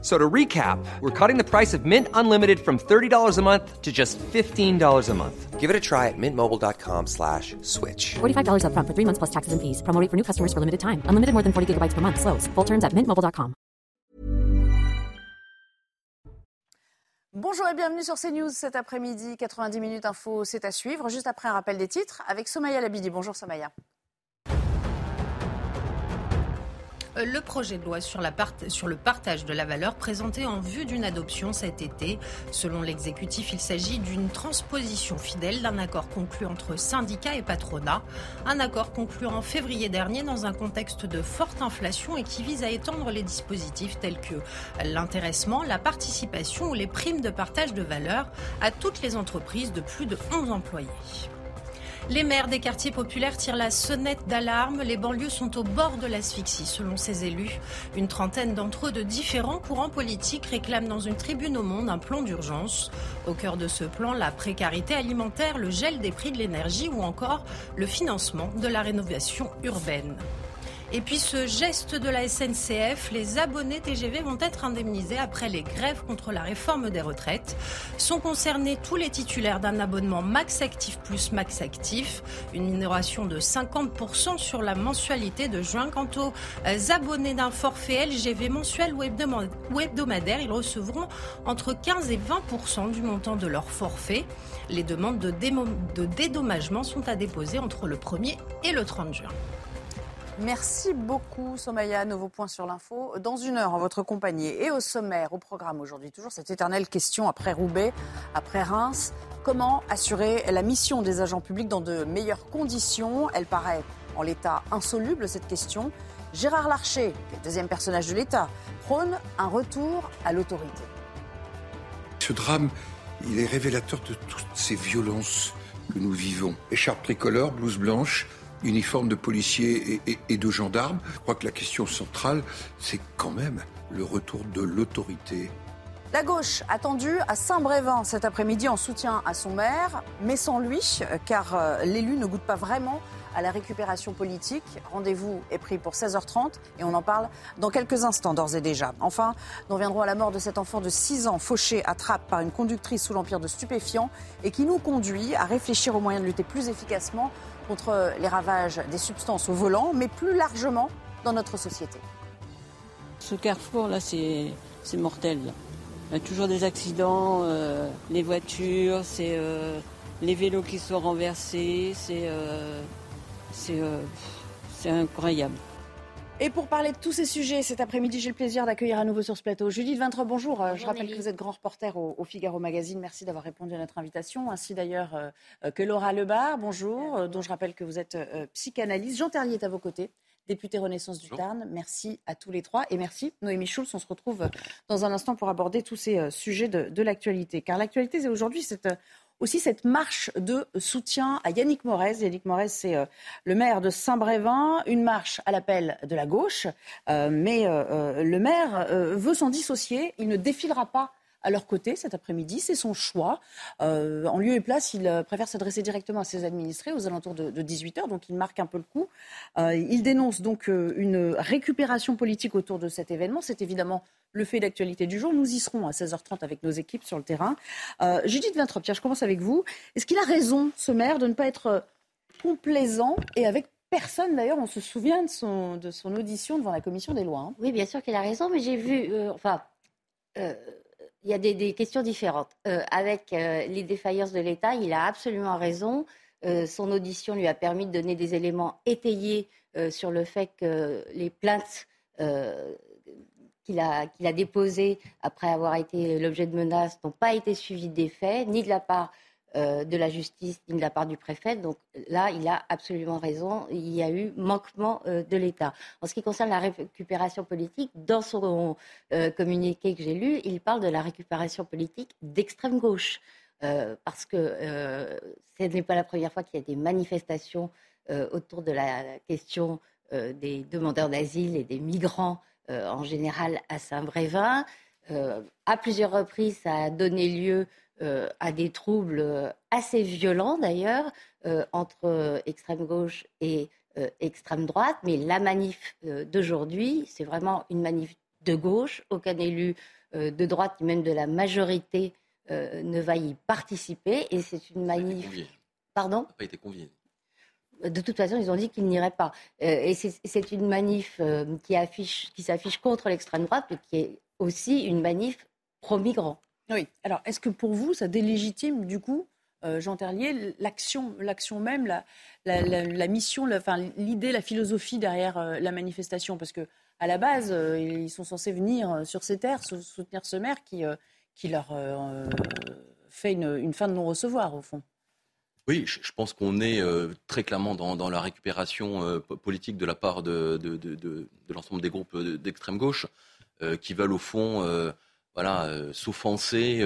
So to recap, we're cutting the price of Mint Unlimited from $30 a month to just $15 a month. Give it a try at mintmobile.com slash switch. $45 upfront for three months plus taxes and fees. Promo rate for new customers for limited time. Unlimited more than 40 gigabytes per month. Slows. Full terms at mintmobile.com. Bonjour et bienvenue sur CNews cet après-midi. 90 minutes info, c'est à suivre. Juste après un rappel des titres avec Somaya Labidi. Bonjour Somaya. Le projet de loi sur, le partage de la valeur présenté en vue d'une adoption cet été. Selon l'exécutif, il s'agit d'une transposition fidèle d'un accord conclu entre syndicats et patronat. Un accord conclu en février dernier dans un contexte de forte inflation et qui vise à étendre les dispositifs tels que l'intéressement, la participation ou les primes de partage de valeur à toutes les entreprises de plus de 11 employés. Les maires des quartiers populaires tirent la sonnette d'alarme. Les banlieues sont au bord de l'asphyxie, selon ces élus. Une trentaine d'entre eux de différents courants politiques réclament dans une tribune au monde un plan d'urgence. Au cœur de ce plan, la précarité alimentaire, le gel des prix de l'énergie ou encore le financement de la rénovation urbaine. Et puis ce geste de la SNCF, les abonnés TGV vont être indemnisés après les grèves contre la réforme des retraites. Sont concernés tous les titulaires d'un abonnement Max Actif plus Max Actif, une minoration de 50% sur la mensualité de juin. Quant aux abonnés d'un forfait LGV mensuel ou hebdomadaire, ils recevront entre 15 et 20% du montant de leur forfait. Les demandes de, de dédommagement sont à déposer entre le 1er et le 30 juin. Merci beaucoup, Somaya. Nouveau point sur l'info. Dans une heure, en votre compagnie et au sommaire, au programme aujourd'hui, toujours cette éternelle question après Roubaix, après Reims. Comment assurer la mission des agents publics dans de meilleures conditions? Elle paraît en l'état insoluble, cette question. Gérard Larcher, le deuxième personnage de l'État, prône un retour à l'autorité. Ce drame, il est révélateur de toutes ces violences que nous vivons. Écharpe tricolore, blouse blanche, uniforme de policiers et, de gendarmes. Je crois que la question centrale, c'est quand même le retour de l'autorité. La gauche attendue à Saint-Brévin cet après-midi en soutien à son maire, mais sans lui, car euh, l'élu ne goûte pas vraiment à la récupération politique. Rendez-vous est pris pour 16h30 et on en parle dans quelques instants d'ores et déjà. Enfin, nous reviendrons à la mort de cet enfant de 6 ans fauché à trappe par une conductrice sous l'empire de stupéfiants et qui nous conduit à réfléchir aux moyens de lutter plus efficacement contre les ravages des substances au volant, mais plus largement dans notre société. Ce carrefour-là, c'est mortel. Il y a toujours des accidents, euh, les voitures, c'est euh, les vélos qui sont renversés, c'est euh, incroyable. Et pour parler de tous ces sujets, cet après-midi, j'ai le plaisir d'accueillir à nouveau sur ce plateau Judith Vintre, bonjour. Je rappelle que vous êtes grand reporter au, Figaro Magazine. Merci d'avoir répondu à notre invitation, ainsi d'ailleurs euh, que Laura Lebar, bonjour, euh, dont je rappelle que vous êtes euh, psychanalyste. Jean Terrier est à vos côtés député Renaissance du Tarn. Merci à tous les trois et merci Noémie Schulz. On se retrouve dans un instant pour aborder tous ces sujets de, de l'actualité. Car l'actualité, c'est aujourd'hui cette aussi cette marche de soutien à Yannick Morez. Yannick Morez, c'est euh, le maire de Saint-Brévin, une marche à l'appel de la gauche, euh, mais euh, le maire veut s'en dissocier. Il ne défilera pas à leur côté cet après-midi. C'est son choix. Euh, en lieu et place, il euh, préfère s'adresser directement à ses administrés aux alentours de, 18h, donc il marque un peu le coup. Euh, il dénonce donc une récupération politique autour de cet événement. C'est évidemment le fait d'actualité du jour. Nous y serons à 16h30 avec nos équipes sur le terrain. Judith Vintrop, je commence avec vous. Est-ce qu'il a raison, ce maire, de ne pas être complaisant et avec personne d'ailleurs, on se souvient de son, audition devant la commission des lois. Hein. Oui, bien sûr qu'il a raison, mais j'ai vu, enfin, il y a des, questions différentes. Euh, avec euh, les défaillances de l'État, il a absolument raison. Euh, son audition lui a permis de donner des éléments étayés sur le fait que les plaintes qu'il a, déposées après avoir été l'objet de menaces n'ont pas été suivies des faits, ni de la part euh, de la justice de la part du préfet. Donc là, il a absolument raison. Il y a eu manquement euh, de l'État. En ce qui concerne la récupération politique, dans son euh, communiqué que j'ai lu, il parle de la récupération politique d'extrême gauche. parce que ce n'est pas la première fois qu'il y a des manifestations autour de la question des demandeurs d'asile et des migrants en général à Saint-Brévin. à plusieurs reprises, ça a donné lieu à des troubles assez violents d'ailleurs entre extrême gauche et extrême droite. Mais la manif d'aujourd'hui, c'est vraiment une manif de gauche. Aucun élu de droite, ni même de la majorité, ne va y participer. Et c'est une manif. Pardon pas été convié. De toute façon, ils ont dit qu'ils n'iraient pas. et c'est une manif qui, affiche, qui s'affiche contre l'extrême droite, mais qui est aussi une manif pro-migrants. Oui. Alors, est-ce que pour vous, ça délégitime, du coup, Jean Terlier, l'action, l'action même, la, la, mission, l'idée, la philosophie derrière la manifestation? Parce que à la base, euh, ils sont censés venir euh, sur ces terres soutenir ce maire qui, euh, qui leur fait une, fin de non-recevoir, au fond. Oui, je pense qu'on est très clairement dans, la récupération politique de la part de, l'ensemble des groupes d'extrême gauche qui veulent au fond voilà, s'offenser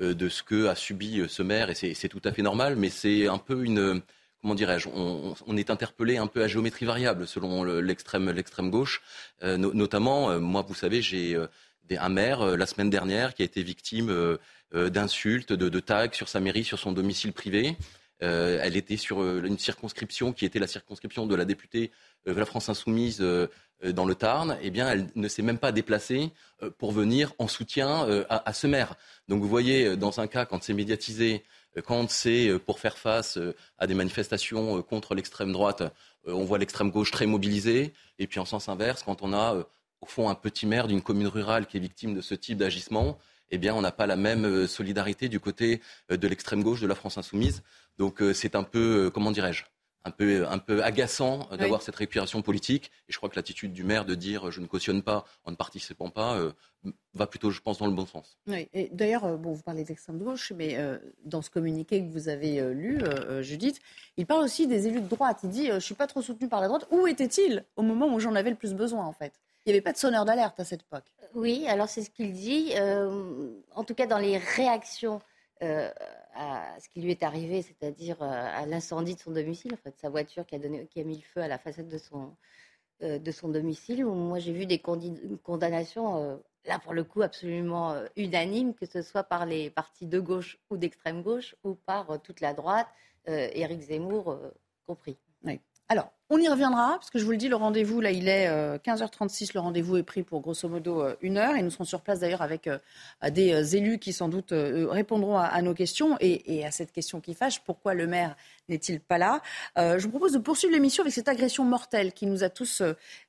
de ce que a subi ce maire. Et c'est tout à fait normal, mais c'est un peu une comment dirais-je, on, est interpellé un peu à géométrie variable selon l'extrême l'extrême gauche. Euh, notamment, euh, moi, vous savez, j'ai euh, un maire la semaine dernière qui a été victime d'insultes, de, de, tags sur sa mairie, sur son domicile privé. Elle était sur une circonscription qui était la circonscription de la députée de la France Insoumise dans le Tarn. Eh bien, elle ne s'est même pas déplacée pour venir en soutien à, à, ce maire. Donc, vous voyez, dans un cas, quand c'est médiatisé, quand c'est euh, pour faire face euh, à des manifestations euh, contre l'extrême droite, on voit l'extrême gauche très mobilisée. Et puis en sens inverse, quand on a au fond un petit maire d'une commune rurale qui est victime de ce type d'agissement, eh bien on n'a pas la même solidarité du côté de l'extrême gauche de la France insoumise. Donc c'est un peu, comment dirais-je, un peu, un peu agaçant d'avoir cette récupération politique. Et je crois que l'attitude du maire de dire je ne cautionne pas en ne participant pas euh, va plutôt, je pense, dans le bon sens. Oui. Et d'ailleurs, euh, bon, vous parlez d'extrême gauche, mais euh, dans ce communiqué que vous avez lu, Judith, il parle aussi des élus de droite. Il dit je ne suis pas trop soutenu par la droite. Où était-il au moment où j'en avais le plus besoin, en fait? Il n'y avait pas de sonneur d'alerte à cette époque. Oui, alors c'est ce qu'il dit. en tout cas, dans les réactions à ce qui lui est arrivé, c'est-à-dire euh, à l'incendie de son domicile, en fait, sa voiture qui a, donné, mis le feu à la façade de son, euh, domicile, moi j'ai vu des condamnations, euh, là pour le coup absolument unanimes, que ce soit par les partis de gauche ou d'extrême gauche, ou par toute la droite, Éric Zemmour compris. Oui. Alors, on y reviendra, parce que je vous le dis, le rendez-vous, là, il est 15h36, le rendez-vous est pris pour grosso modo euh, une heure, et nous serons sur place d'ailleurs avec euh, des euh, élus qui sans doute répondront à, nos questions, et, à cette question qui fâche, pourquoi le maire n'est-il pas là? Je vous propose de poursuivre l'émission avec cette agression mortelle qui nous a tous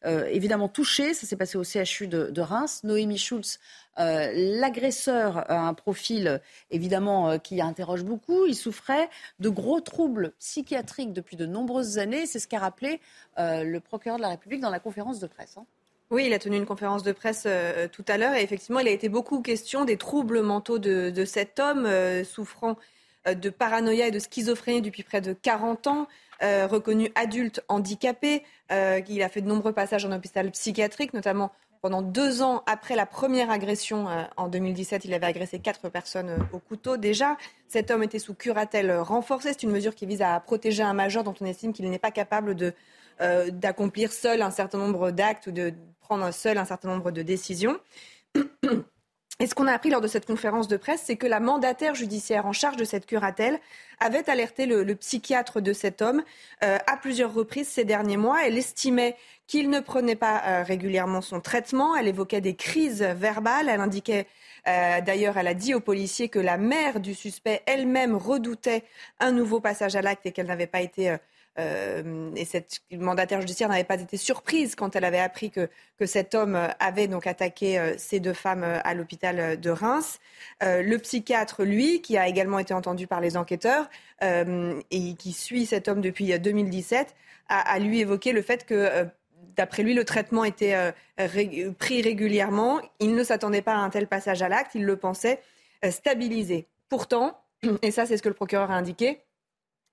évidemment touchés, ça s'est passé au CHU de, Reims. Noémie Schulz euh, l'agresseur a un profil évidemment euh, qui interroge beaucoup. Il souffrait de gros troubles psychiatriques depuis de nombreuses années. C'est ce qu'a rappelé euh, le procureur de la République dans la conférence de presse. Hein. Oui, il a tenu une conférence de presse tout à l'heure et effectivement, il a été beaucoup question des troubles mentaux de, cet homme souffrant de paranoïa et de schizophrénie depuis près de 40 ans, reconnu adulte handicapé. il a fait de nombreux passages en hôpital psychiatrique, notamment pendant deux ans après la première agression euh, en 2017, il avait agressé quatre personnes euh, au couteau. Déjà, cet homme était sous curatelle renforcée. C'est une mesure qui vise à protéger un majeur dont on estime qu'il n'est pas capable de, euh, d'accomplir seul un certain nombre d'actes ou de prendre seul un certain nombre de décisions. Et ce qu'on a appris lors de cette conférence de presse, c'est que la mandataire judiciaire en charge de cette curatelle avait alerté le, psychiatre de cet homme à plusieurs reprises ces derniers mois. Elle estimait qu'il ne prenait pas euh, régulièrement son traitement. Elle évoquait des crises verbales. Elle indiquait euh, D'ailleurs, elle a dit aux policiers que la mère du suspect elle-même redoutait un nouveau passage à l'acte et qu'elle n'avait pas été euh, et cette mandataire judiciaire n'avait pas été surprise quand elle avait appris que, que cet homme avait donc attaqué ces deux femmes à l'hôpital de Reims. le psychiatre, lui, qui a également été entendu par les enquêteurs et qui suit cet homme depuis 2017, a, a lui évoqué le fait que D'après lui, le traitement était euh, pris régulièrement. Il ne s'attendait pas à un tel passage à l'acte. Il le pensait euh, stabilisé. Pourtant, et ça c'est ce que le procureur a indiqué,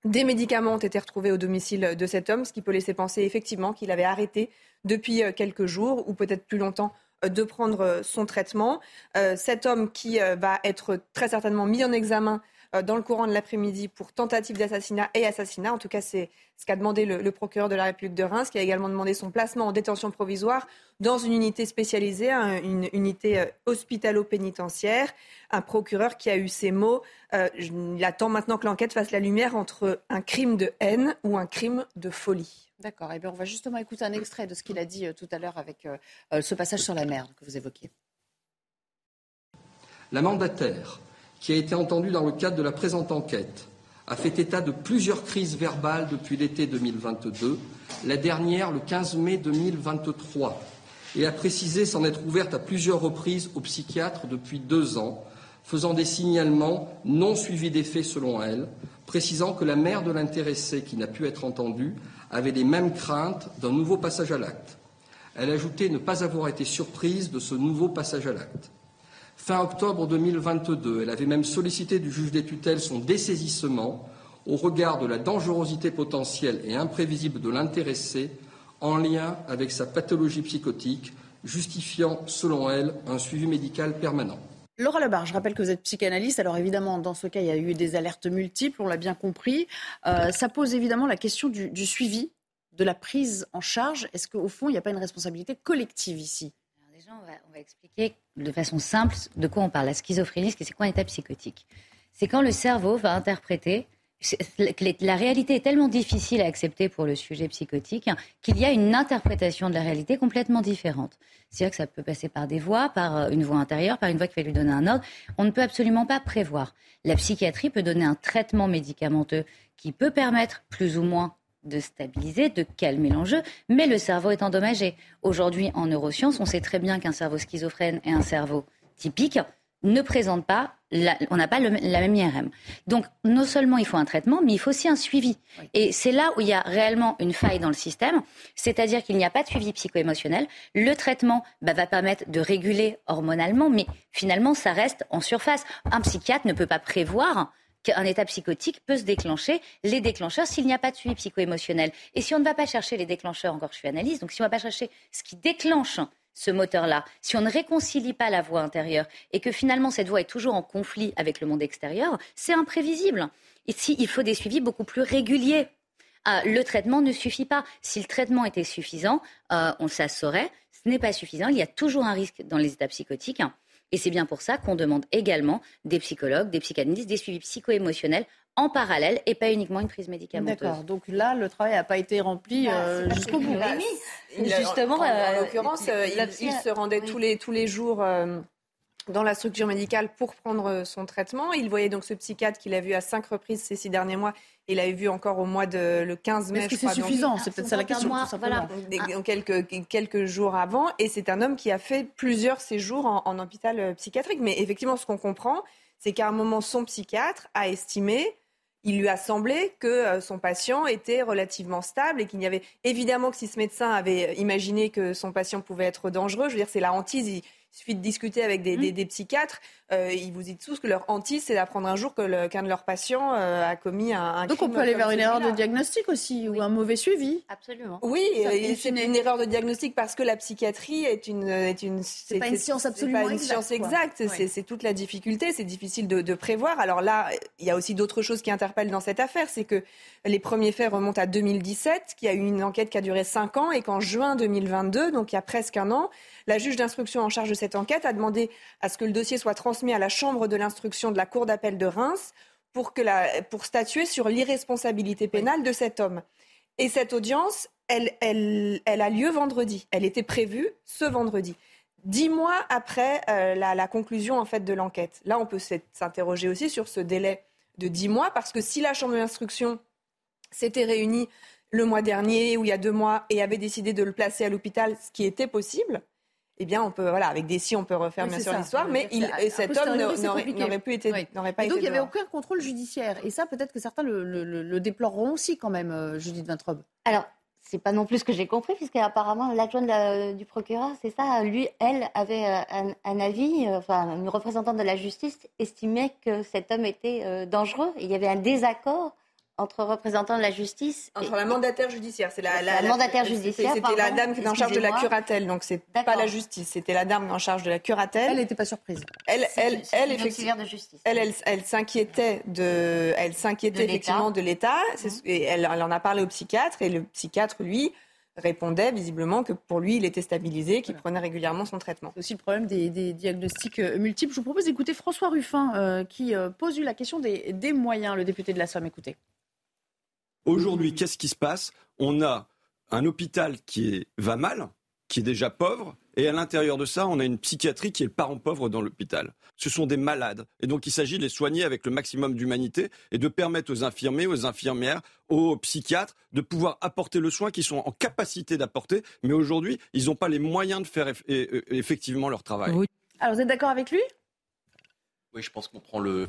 des médicaments ont été retrouvés au domicile de cet homme, ce qui peut laisser penser effectivement qu'il avait arrêté depuis euh, quelques jours ou peut-être plus longtemps de prendre son traitement. cet homme qui va être très certainement mis en examen euh, dans le courant de l'après-midi pour tentative d'assassinat et assassinat. En tout cas, c'est ce qu'a demandé le, procureur de la République de Reims, qui a également demandé son placement en détention provisoire dans une unité spécialisée, hein, une unité euh, hospitalo-pénitentiaire. Un procureur qui a eu ces mots. Euh, il attend maintenant que l'enquête fasse la lumière entre un crime de haine ou un crime de folie. D'accord. Et eh bien, on va justement écouter un extrait de ce qu'il a dit tout à l'heure avec ce passage sur la merde que vous évoquiez. La mandataire, qui a été entendue dans le cadre de la présente enquête, a fait état de plusieurs crises verbales depuis l'été 2022, la dernière le 15 mai 2023, et a précisé s'en être ouverte à plusieurs reprises au psychiatre depuis deux ans, faisant des signalements non suivis d'effet selon elle, précisant que la mère de l'intéressé qui n'a pu être entendue avait les mêmes craintes d'un nouveau passage à l'acte. Elle ajoutait ne pas avoir été surprise de ce nouveau passage à l'acte. Fin octobre 2022, elle avait même sollicité du juge des tutelles son dessaisissement au regard de la dangerosité potentielle et imprévisible de l'intéressé en lien avec sa pathologie psychotique, justifiant, selon elle, un suivi médical permanent. Laura Lebar, je rappelle que vous êtes psychanalyste. Alors évidemment, dans ce cas, il y a eu des alertes multiples, on l'a bien compris. Euh, ça pose évidemment la question du suivi, de la prise en charge. Est-ce qu'au fond, il n'y a pas une responsabilité collective ici? On va, expliquer de façon simple de quoi on parle. La schizophrénie, c'est quoi un état psychotique? C'est quand le cerveau va interpréter la réalité est tellement difficile à accepter pour le sujet psychotique qu'il y a une interprétation de la réalité complètement différente. C'est-à-dire que ça peut passer par des voix, par euh, une voix intérieure, par une voix qui va lui donner un ordre. On ne peut absolument pas prévoir. La psychiatrie peut donner un traitement médicamenteux qui peut permettre plus ou moins de stabiliser, de calmer l'enjeu, mais le cerveau est endommagé. Aujourd'hui, en neurosciences, on sait très bien qu'un cerveau schizophrène et un cerveau typique ne présentent pas, on n'a pas la même IRM. Donc, non seulement il faut un traitement, mais il faut aussi un suivi. Et c'est là où il y a réellement une faille dans le système, c'est-à-dire qu'il n'y a pas de suivi psycho-émotionnel. Le traitement bah, va permettre de réguler hormonalement, mais finalement, ça reste en surface. Un psychiatre ne peut pas prévoir qu'un état psychotique peut se déclencher, les déclencheurs, s'il n'y a pas de suivi psycho-émotionnel. Et si on ne va pas chercher les déclencheurs, encore je suis analyste, donc si on ne va pas chercher ce qui déclenche ce moteur-là, si on ne réconcilie pas la voix intérieure et que finalement cette voix est toujours en conflit avec le monde extérieur, c'est imprévisible. Ici, il faut des suivis beaucoup plus réguliers. Ah, le traitement ne suffit pas. Si le traitement était suffisant, euh, on ça saurait. Ce n'est pas suffisant. Il y a toujours un risque dans les états psychotiques. Et c'est bien pour ça qu'on demande également des psychologues, des psychanalystes, des suivis psycho-émotionnels en parallèle et pas uniquement une prise médicamenteuse. D'accord. Donc là, le travail n'a pas été rempli bah, euh, jusqu'au bout. Justement, en, euh, l'occurrence, euh, il, se rendait tous les tous les jours dans la structure médicale pour prendre son traitement. Il voyait donc ce psychiatre qu'il a vu à cinq reprises ces six derniers mois. Il l'avait vu encore au mois de le 15 mai. Est-ce que c'est suffisant C'est peut-être ça la question. voilà. quelques, quelques jours avant. Et c'est un homme qui a fait plusieurs séjours en, en hôpital euh, psychiatrique. Mais effectivement, ce qu'on comprend, c'est qu'à un moment, son psychiatre a estimé il lui a semblé que euh, son patient était relativement stable et qu'il y avait évidemment que si ce médecin avait imaginé que son patient pouvait être dangereux, je veux dire, c'est la hantise. Il suffit de discuter avec des, mmh. psychiatres. Euh, ils vous disent tous que leur hantise, c'est d'apprendre un jour que qu'un de leurs patients euh, a commis un, un Donc on peut aller vers une erreur de diagnostic aussi ou un mauvais suivi. Absolument. Oui, c'est une... erreur de diagnostic parce que la psychiatrie est une est une c'est pas une science absolument pas une exacte, science exacte. C'est toute la difficulté. C'est difficile de, de, prévoir. Alors là, il y a aussi d'autres choses qui interpellent dans cette affaire, c'est que les premiers faits remontent à 2017, qu'il y a eu une enquête qui a duré cinq ans et qu'en juin 2022, donc il y a presque un an, la juge d'instruction en charge de cette enquête a demandé à ce que le dossier soit transmis à la Chambre de l'instruction de la Cour d'appel de Reims pour, que pour statuer sur l'irresponsabilité pénale de cet homme. Et cette audience, elle, elle, elle, a lieu vendredi. Elle était prévue ce vendredi. Dix mois après euh, la, la, conclusion en fait de l'enquête. Là, on peut s'interroger aussi sur ce délai de dix mois parce que si la Chambre d'instruction s'était réunie le mois dernier ou il y a deux mois et avait décidé de le placer à l'hôpital, ce qui était possible, eh bien, on peut, voilà, avec des si, on peut refaire bien sûr l'histoire, mais il, cet homme n'aurait pu été, n'aurait pas et donc, il n'y avait aucun contrôle judiciaire. Et ça, peut-être que certains le, le, déploreront aussi quand même, euh, Judith Vintrobe. Alors, c'est pas non plus ce que j'ai compris, puisqu'apparemment, l'adjointe du procureur, c'est ça, lui, elle avait euh, un, avis, euh, enfin, une représentante de la justice estimait que cet homme était dangereux. Il y avait un désaccord entre représentants de la justice. Entre la mandataire judiciaire, c'est la, la, mandataire judiciaire. C'était la dame qui est en charge de la curatelle, donc c'est pas la justice, c'était la dame en charge de la curatelle. Elle n'était pas surprise. Elle, elle, elle, effectivement, de justice. Elle, elle, elle s'inquiétait de, elle s'inquiétait effectivement de l'État. Mmh. Et elle, elle en a parlé au psychiatre et le psychiatre, lui, répondait visiblement que pour lui, il était stabilisé, qu'il prenait régulièrement son traitement. C'est aussi le problème des, diagnostics euh, multiples. Je vous propose d'écouter François Ruffin euh, qui euh, pose la question des, des moyens, le député de la Somme. Écoutez. Aujourd'hui, qu'est-ce qui se passe? On a un hôpital qui va mal, qui est déjà pauvre, et à l'intérieur de ça, on a une psychiatrie qui est le parent pauvre dans l'hôpital. Ce sont des malades. Et donc, il s'agit de les soigner avec le maximum d'humanité et de permettre aux infirmiers, aux infirmières, aux psychiatres de pouvoir apporter le soin qu'ils sont en capacité d'apporter. Mais aujourd'hui, ils n'ont pas les moyens de faire effectivement leur travail. Alors, vous êtes d'accord avec lui? Oui, je pense qu'on prend le.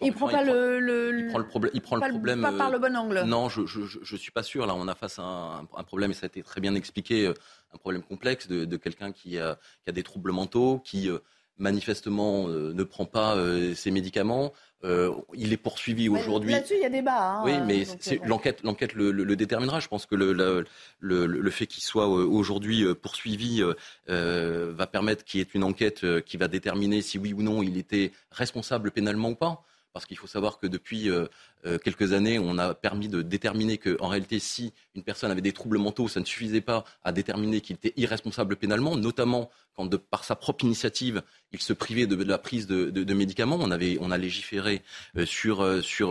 Il prend pas le, il prend le problème. Il prend le problème. Pas par le bon angle. Non, je, je, suis pas sûr. Là, on a face à un, problème et ça a été très bien expliqué, euh, un problème complexe de, quelqu'un qui a, qui a, des troubles mentaux, qui euh, manifestement euh, ne prend pas ses médicaments. il est poursuivi aujourd'hui. Là-dessus, il y a débat. Hein, oui, mais l'enquête, l'enquête le, déterminera. Je pense que le, le fait qu'il soit aujourd'hui poursuivi va permettre qu'il y ait une enquête qui va déterminer si oui ou non il était responsable pénalement ou pas parce qu'il faut savoir que depuis euh, euh, quelques années, on a permis de déterminer qu'en réalité, si une personne avait des troubles mentaux, ça ne suffisait pas à déterminer qu'il était irresponsable pénalement, notamment quand, par sa propre initiative, il se privait de, la prise de, médicaments. On, a légiféré euh, sur,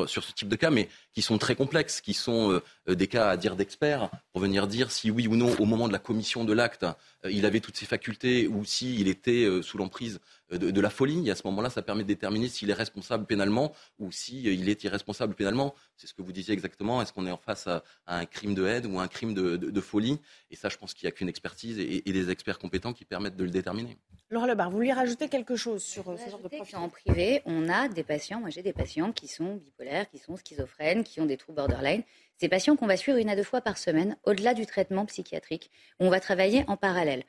ce type de cas, mais qui sont très complexes, qui sont des cas à dire d'experts, pour venir dire si oui ou non, au moment de la commission de l'acte, il avait toutes ses facultés ou s'il était sous l'emprise de, la folie. Et à ce moment-là, ça permet de déterminer s'il est responsable pénalement ou s'il est irresponsable pénalement. C'est ce que vous disiez exactement. Est-ce qu'on est en face à, un crime de haine ou un crime de, folie? Et ça, je pense qu'il n'y a qu'une expertise et, des experts compétents qui permettent de le déterminer. Laura Lebar, vous vouliez rajouter quelque chose sur euh, ce genre de profil? En privé, on a des patients, moi j'ai des patients qui sont bipolaires, qui sont schizophrènes, qui ont des troubles borderline. Ces patients qu'on va suivre une à deux fois par semaine, au-delà du traitement psychiatrique, on va travailler en parallèle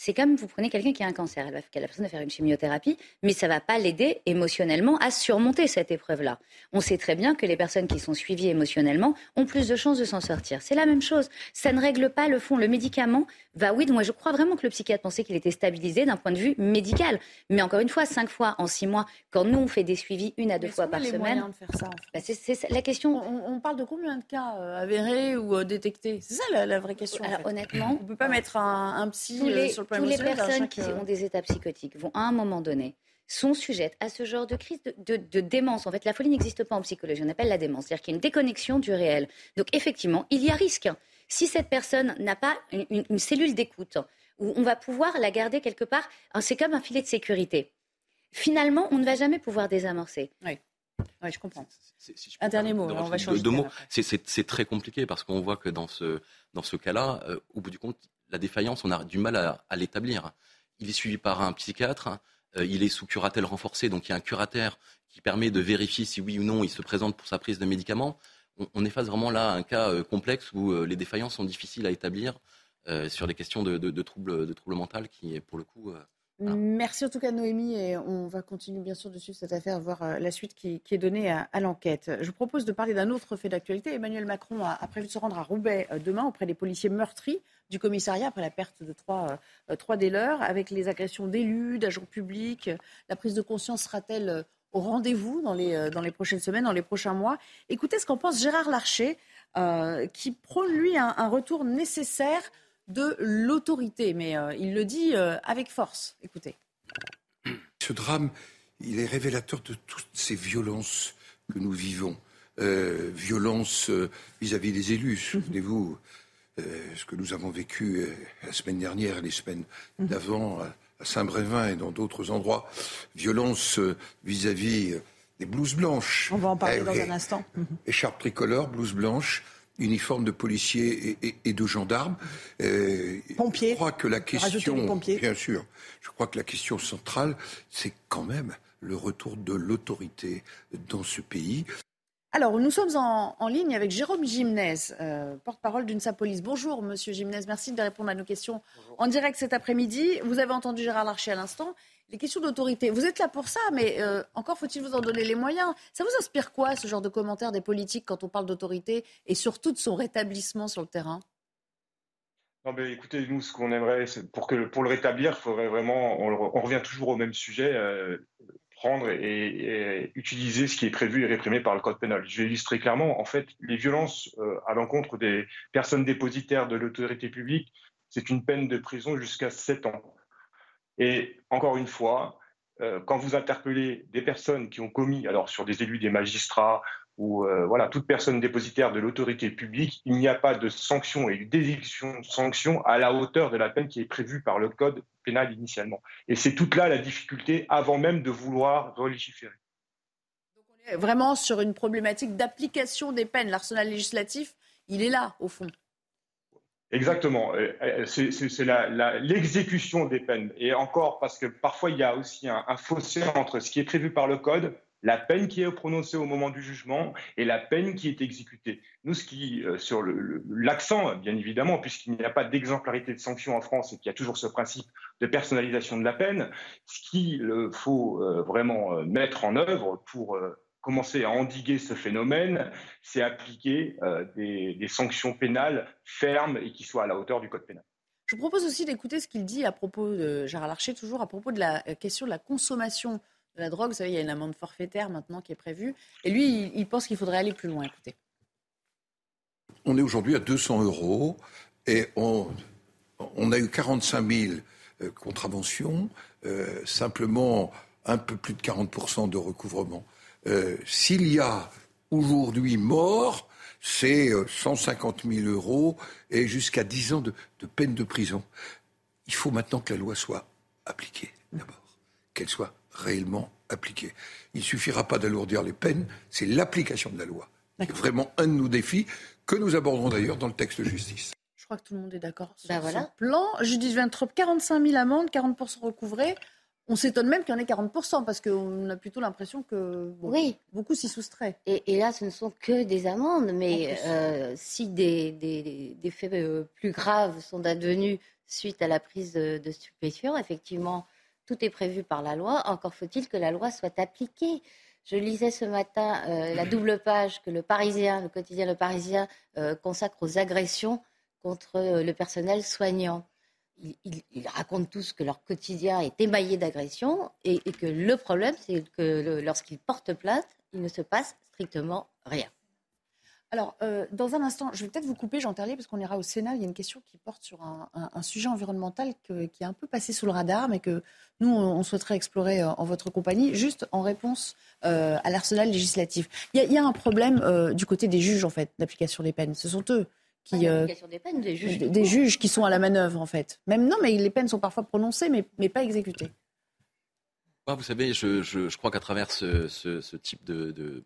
c'est comme vous prenez quelqu'un qui a un cancer, elle va, la personne faire une chimiothérapie, mais ça ne va pas l'aider émotionnellement à surmonter cette épreuve-là. On sait très bien que les personnes qui sont suivies émotionnellement ont plus de chances de s'en sortir. C'est la même chose. Ça ne règle pas le fond. Le médicament va, oui, moi je crois vraiment que le psychiatre pensait qu'il était stabilisé d'un point de vue médical. Mais encore une fois, cinq fois en six mois, quand nous on fait des suivis une à deux fois par semaine. De faire ça, bah, c'est la question. On, parle de combien de cas euh, avérés ou euh, détectés? C'est ça la, vraie question. Alors honnêtement, on ne peut pas mettre un, psy euh, sur le toutes les personnes qui ont des états psychotiques vont à un moment donné sont sujettes à ce genre de crise de, démence. En fait, la folie n'existe pas en psychologie, on appelle la démence, c'est-à-dire qu'il y a une déconnexion du réel. Donc effectivement, il y a risque. Si cette personne n'a pas une, cellule d'écoute, où on va pouvoir la garder quelque part, hein, c'est comme un filet de sécurité. Finalement, on ne va jamais pouvoir désamorcer. Oui. Oui, je comprends. un dernier mot, on va changer. C'est très compliqué parce qu'on voit que dans ce, dans ce cas-là, euh, au bout du compte, la défaillance, on a du mal à, l'établir. Il est suivi par un psychiatre, euh, il est sous curatelle renforcée, donc il y a un curataire qui permet de vérifier si oui ou non il se présente pour sa prise de médicaments. On, est face vraiment là un cas euh, complexe où euh, les défaillances sont difficiles à établir sur des questions de, troubles, de troubles mentaux qui, pour le coup, Merci en tout cas Noémie et on va continuer bien sûr de suivre cette affaire, voir euh, la suite qui, est donnée à, l'enquête. Je vous propose de parler d'un autre fait d'actualité. Emmanuel Macron a, prévu de se rendre à Roubaix euh, demain auprès des policiers meurtris du commissariat après la perte de trois, euh, trois des leurs, avec les agressions d'élus, d'agents publics. La prise de conscience sera-t-elle au rendez-vous dans les, dans les prochaines semaines, dans les prochains mois Écoutez ce qu'en pense Gérard Larcher, qui prône lui un retour nécessaire de l'autorité. Mais euh, il le dit euh, avec force. Écoutez. Ce drame, il est révélateur de toutes ces violences que nous vivons. Euh, violences vis-à-vis des élus. Souvenez-vous ce que nous avons vécu la semaine dernière, les semaines d'avant à Saint-Brévin et dans d'autres endroits. Violence vis-à-vis des blouses blanches. On va en parler eh dans un instant. Écharpe tricolore, blouse blanche uniforme de policiers et, de gendarmes. Euh, pompiers. Je crois que la question, bien sûr, je crois que la question centrale, c'est quand même le retour de l'autorité dans ce pays. Alors, nous sommes en, en ligne avec Jérôme Gimnès, euh, porte-parole d'UNSA Police. Bonjour, monsieur Gimnès. Merci de répondre à nos questions en direct cet après-midi. Vous avez entendu Gérard Larcher à l'instant. Les questions d'autorité, vous êtes là pour ça, mais euh, encore faut-il vous en donner les moyens. Ça vous inspire quoi, ce genre de commentaires des politiques quand on parle d'autorité et surtout de son rétablissement sur le terrain? Non, mais écoutez, nous, ce qu'on aimerait, c'est pour, que, pour le rétablir, il faudrait vraiment, on, on revient toujours au même sujet, euh, prendre et, utiliser ce qui est prévu et réprimé par le code pénal. Je vais illustrer clairement, en fait, les violences euh, à l'encontre des personnes dépositaires de l'autorité publique, c'est une peine de prison jusqu'à 7 ans. Et encore une fois, euh, quand vous interpellez des personnes qui ont commis, alors sur des élus, des magistrats ou euh, voilà toute personne dépositaire de l'autorité publique, il n'y a pas de sanction et d'éviction de sanction à la hauteur de la peine qui est prévue par le code pénal initialement. Et c'est toute là la difficulté avant même de vouloir relégiférer. Donc on est vraiment sur une problématique d'application des peines. L'arsenal législatif, il est là au fond. Exactement. C'est l'exécution des peines. Et encore, parce que parfois, il y a aussi un, un, fossé entre ce qui est prévu par le Code, la peine qui est prononcée au moment du jugement et la peine qui est exécutée. Nous, ce qui, euh, sur l'accent, bien évidemment, puisqu'il n'y a pas d'exemplarité de sanction en France et qu'il y a toujours ce principe de personnalisation de la peine, ce qu'il faut euh, vraiment euh, mettre en œuvre pour commencer à endiguer ce phénomène, c'est appliquer euh, des, des, sanctions pénales fermes et qui soient à la hauteur du code pénal. Je vous propose aussi d'écouter ce qu'il dit à propos de Gérard Larcher, toujours à propos de la question de la consommation la drogue. Il y a une amende forfaitaire maintenant qui est prévue. Et lui, il, pense qu'il faudrait aller plus loin. Écoutez. On est aujourd'hui à 200 euros et on, on, a eu 45 000 euh, contraventions, euh, simplement un peu plus de 40% de recouvrement. Euh, s'il y a aujourd'hui mort, c'est 150 000 euros et jusqu'à 10 ans de, de, peine de prison. Il faut maintenant que la loi soit appliquée, d'abord, qu'elle soit réellement appliquée. Il ne suffira pas d'alourdir les peines, c'est l'application de la loi. C'est vraiment un de nos défis que nous aborderons d'ailleurs dans le texte de justice. Je crois que tout le monde est d'accord sur ben voilà. ce plan. Judith Vintrop, 45 000 amendes, 40 recouvrées. On s'étonne même qu'il y en ait 40%, parce qu'on a plutôt l'impression que bon, oui. beaucoup s'y soustraient. Et, et, là, ce ne sont que des amendes, mais euh, si des, des, des faits euh, plus graves sont advenus suite à la prise de, de, stupéfiants, effectivement, tout est prévu par la loi. Encore faut-il que la loi soit appliquée. Je lisais ce matin euh, la double page que le Parisien, le quotidien Le Parisien, euh, consacre aux agressions contre euh, le personnel soignant ils, ils, ils, racontent tous que leur quotidien est émaillé d'agressions et, et, que le problème, c'est que lorsqu'ils portent plainte, il ne se passe strictement rien. Alors, euh, dans un instant, je vais peut-être vous couper, Jean Terlier, parce qu'on ira au Sénat. Il y a une question qui porte sur un, un, un sujet environnemental que, qui est un peu passé sous le radar, mais que nous, on, souhaiterait explorer en, en, votre compagnie, juste en réponse euh, à l'arsenal législatif. Il y, a, il y, a, un problème euh, du côté des juges, en fait, d'application des peines. Ce sont eux qui, euh, des, peines, des, juges, des, des juges qui sont à la manœuvre en fait. Même non, mais les peines sont parfois prononcées, mais, mais pas exécutées. Vous savez, je, je, je crois qu'à travers ce, ce, ce, type de, de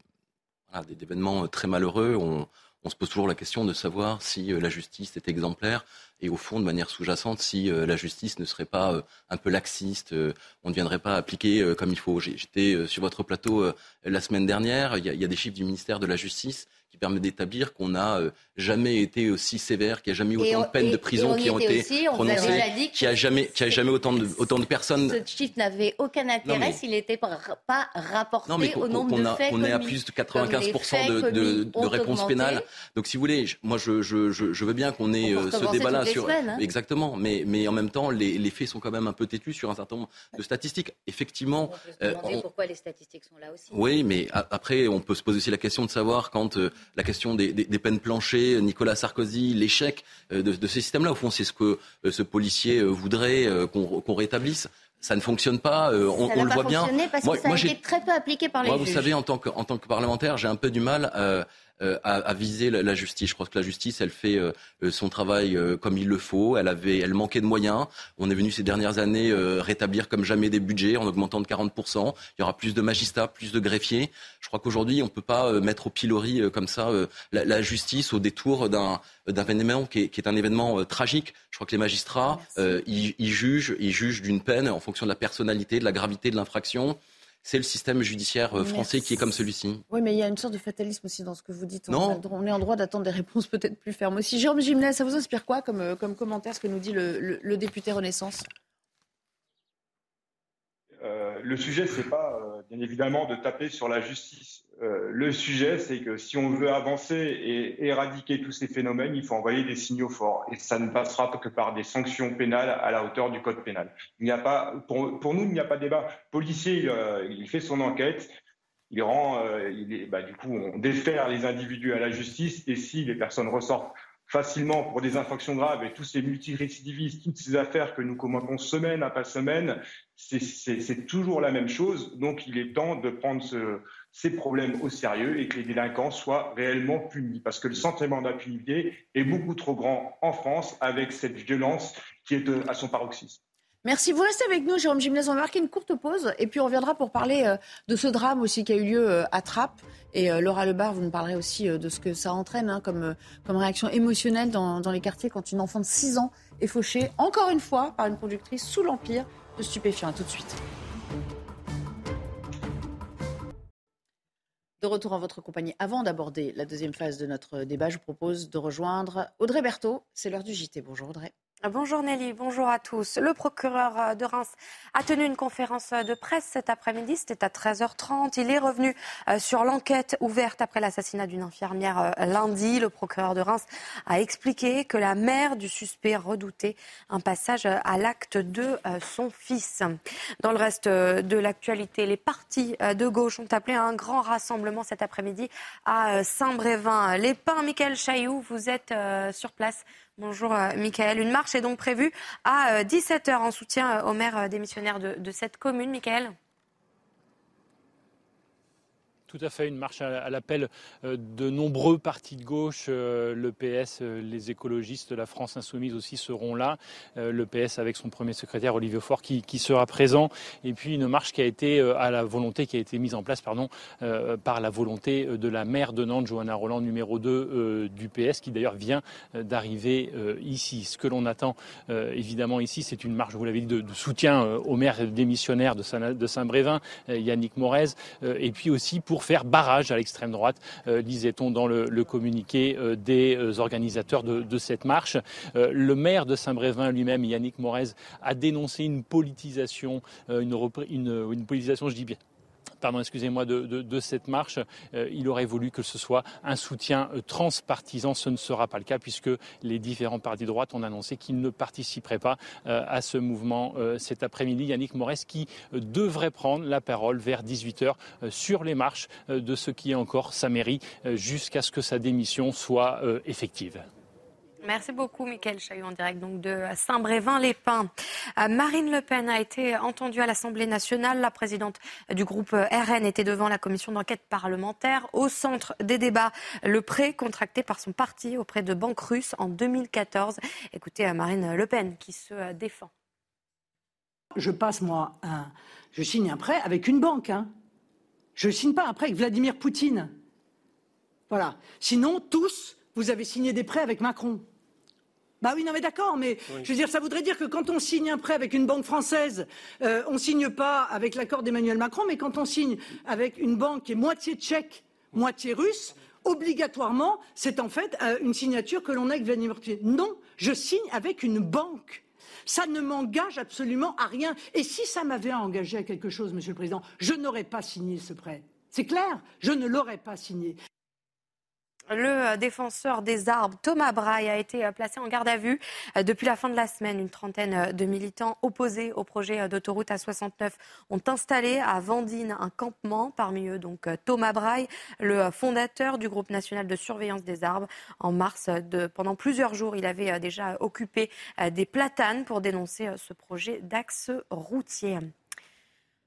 voilà, d'événements très malheureux, on, se pose toujours la question de savoir si euh, la justice est exemplaire et au fond, de manière sous-jacente, si euh, la justice ne serait pas euh, un peu laxiste, euh, on ne viendrait pas appliquer euh, comme il faut. J'étais euh, sur votre plateau la semaine dernière, il y, a, des chiffres du ministère de la Justice qui permettent d'établir qu'on n'a jamais été aussi sévère, qu'il n'y a jamais eu autant on, de peines de prison qui ont été aussi, prononcées, qu'il n'y a jamais, qu'il a jamais autant, de, autant de personnes. Ce chiffre n'avait aucun intérêt s'il n'était pas, rapporté non, mais au nombre de faits On est à plus de 95% de, de, de réponses pénales. Donc si vous voulez, moi je, je, je, je veux bien qu'on ait ce débat-là sur... Semaines, hein. Exactement, mais, mais en même temps, les, les, faits sont quand même un peu têtus sur un certain nombre de statistiques. Effectivement. On peut se demander euh, on... pourquoi les statistiques sont là aussi. Oui, mais après, on peut se poser aussi la question de savoir quand euh, la question des, des, des, peines planchées, Nicolas Sarkozy, l'échec euh, de, de, ces systèmes-là, au fond, c'est ce que euh, ce policier voudrait qu'on qu rétablisse ça ne fonctionne pas. Euh, on, ça on le voit bien. Parce moi, que ça moi, a été très peu appliqué par les moi, juges. Vous savez, en tant que, en tant que parlementaire, j'ai un peu du mal euh, euh, à, à, viser la, la, justice. Je crois que la justice, elle fait euh, son travail euh, comme il le faut. Elle avait, elle manquait de moyens. On est venu ces dernières années euh, rétablir comme jamais des budgets en augmentant de 40 Il y aura plus de magistrats, plus de greffiers. Je crois qu'aujourd'hui, on ne peut pas euh, mettre au pilori comme ça la, la, justice au détour d'un d'un événement qui est, qui est, un événement tragique. Je crois que les magistrats, ils, ils jugent, ils jugent d'une peine en fonction de la personnalité, de la gravité de l'infraction c'est le système judiciaire euh, français qui est comme celui-ci. Oui, mais il y a une sorte de fatalisme aussi dans ce que vous dites. On, on est en droit d'attendre des réponses peut-être plus fermes aussi. Jérôme Gimlet, ça vous inspire quoi comme, euh, comme commentaire, ce que nous dit le, député Renaissance? Euh, Le sujet, c'est pas, bien évidemment, de taper sur la justice. Euh, le sujet, c'est que si on veut avancer et éradiquer tous ces phénomènes, il faut envoyer des signaux forts. Et ça ne passera que par des sanctions pénales à la hauteur du code pénal. Il a pas, pour, nous, il n'y a pas de débat. Le policier, il, euh, fait son enquête. Il rend, euh, il bah, du coup, on défère les individus à la justice. Et si les personnes ressortent facilement pour des infractions graves et tous ces multirécidivistes, toutes ces affaires que nous commentons semaine après semaine, c'est toujours la même chose. Donc, il est temps de prendre ce, ces problèmes au sérieux et que les délinquants soient réellement punis. Parce que le sentiment d'impunité est beaucoup trop grand en France avec cette violence qui est à son paroxysme. Merci. Vous restez avec nous, Jérôme Gimnez. On va marquer une courte pause et puis on reviendra pour parler euh, de ce drame aussi qui a eu lieu euh, à Trappes. Et euh, Laura Lebar, vous nous parlerez aussi de ce que ça entraîne hein, comme, comme réaction émotionnelle dans, dans les quartiers quand une enfant de 6 ans est fauchée, encore une fois, par une productrice sous l'empire de stupéfiants. A tout de suite. De retour en votre compagnie, avant d'aborder la deuxième phase de notre débat, je vous propose de rejoindre Audrey Berthaud. C'est l'heure du JT. Bonjour Audrey. Bonjour Nelly, bonjour à tous. Le procureur euh, de Reims a tenu une conférence de presse cet après-midi, c'était à 13h30. Il est revenu euh, sur l'enquête ouverte après l'assassinat d'une infirmière euh, lundi. Le procureur de Reims a expliqué que la mère du suspect redoutait un passage à l'acte de son fils. Dans le reste de l'actualité, les partis de gauche ont appelé à un grand rassemblement cet après-midi à Saint-Brévin. Les Pins, Michael Chailloux, vous êtes sur place Bonjour euh, Michael. Une marche est donc prévue à 17h euh, en soutien euh, au maire démissionnaire de, cette commune. Michael? Tout à fait une marche à, l'appel euh, de nombreux partis de gauche. Euh, le PS, euh, les écologistes, la France insoumise aussi seront là. Le PS avec son premier secrétaire Olivier Faure qui, sera présent. Et puis une marche qui a été à la volonté, qui a été mise en place pardon, par la volonté de la maire de Nantes, Johanna Roland, numéro 2 du PS, qui d'ailleurs vient d'arriver ici. Ce que l'on attend évidemment ici, c'est une marche, vous l'avez dit, de, soutien au maire démissionnaire de Saint-Brévin, Yannick Morez, et puis aussi pour faire barrage à l'extrême droite, euh, disait-on dans le, communiqué euh, des euh, organisateurs de, cette marche. le maire de Saint-Brévin lui-même, Yannick Morez, a dénoncé une politisation, une, politisation, je dis bien, pardon, excusez-moi, de, cette marche. Euh, il aurait voulu que ce soit un soutien euh, transpartisan. Ce ne sera pas le cas puisque les différents partis de droite ont annoncé qu'ils ne participeraient pas euh, à ce mouvement cet après-midi. Yannick Morès qui devrait prendre la parole vers 18h sur les marches de ce qui est encore sa mairie jusqu'à ce que sa démission soit effective. Merci beaucoup, Michael Chaillot, en direct donc de Saint-Brévin-les-Pins. Euh, Marine Le Pen a été entendue à l'Assemblée nationale. La présidente du groupe RN était devant la commission d'enquête parlementaire. Au centre des débats, le prêt contracté par son parti auprès de banques russes en 2014. Écoutez euh, Marine Le Pen qui se euh, défend. Je passe, moi, un... je signe un prêt avec une banque. Hein. Je ne signe pas un prêt avec Vladimir Poutine. Voilà. Sinon, tous, vous avez signé des prêts avec Macron. Bah oui, non mais d'accord, mais je veux dire, ça voudrait dire que quand on signe un prêt avec une banque française, euh, on ne signe pas avec l'accord d'Emmanuel Macron, mais quand on signe avec une banque qui est moitié tchèque, moitié russe, obligatoirement, c'est en fait euh, une signature que l'on a avec Vladimir Poutine. Non, je signe avec une banque. Ça ne m'engage absolument à rien. Et si ça m'avait engagé à quelque chose, Monsieur le Président, je n'aurais pas signé ce prêt. C'est clair, je ne l'aurais pas signé. Le défenseur des arbres, Thomas Braille, a été placé en garde à vue depuis la fin de la semaine. Une trentaine de militants opposés au projet d'autoroute A69 ont installé à Vandine un campement. Parmi eux, donc Thomas Braille, le fondateur du groupe national de surveillance des arbres. En mars, pendant plusieurs jours, il avait déjà occupé des platanes pour dénoncer ce projet d'axe routier.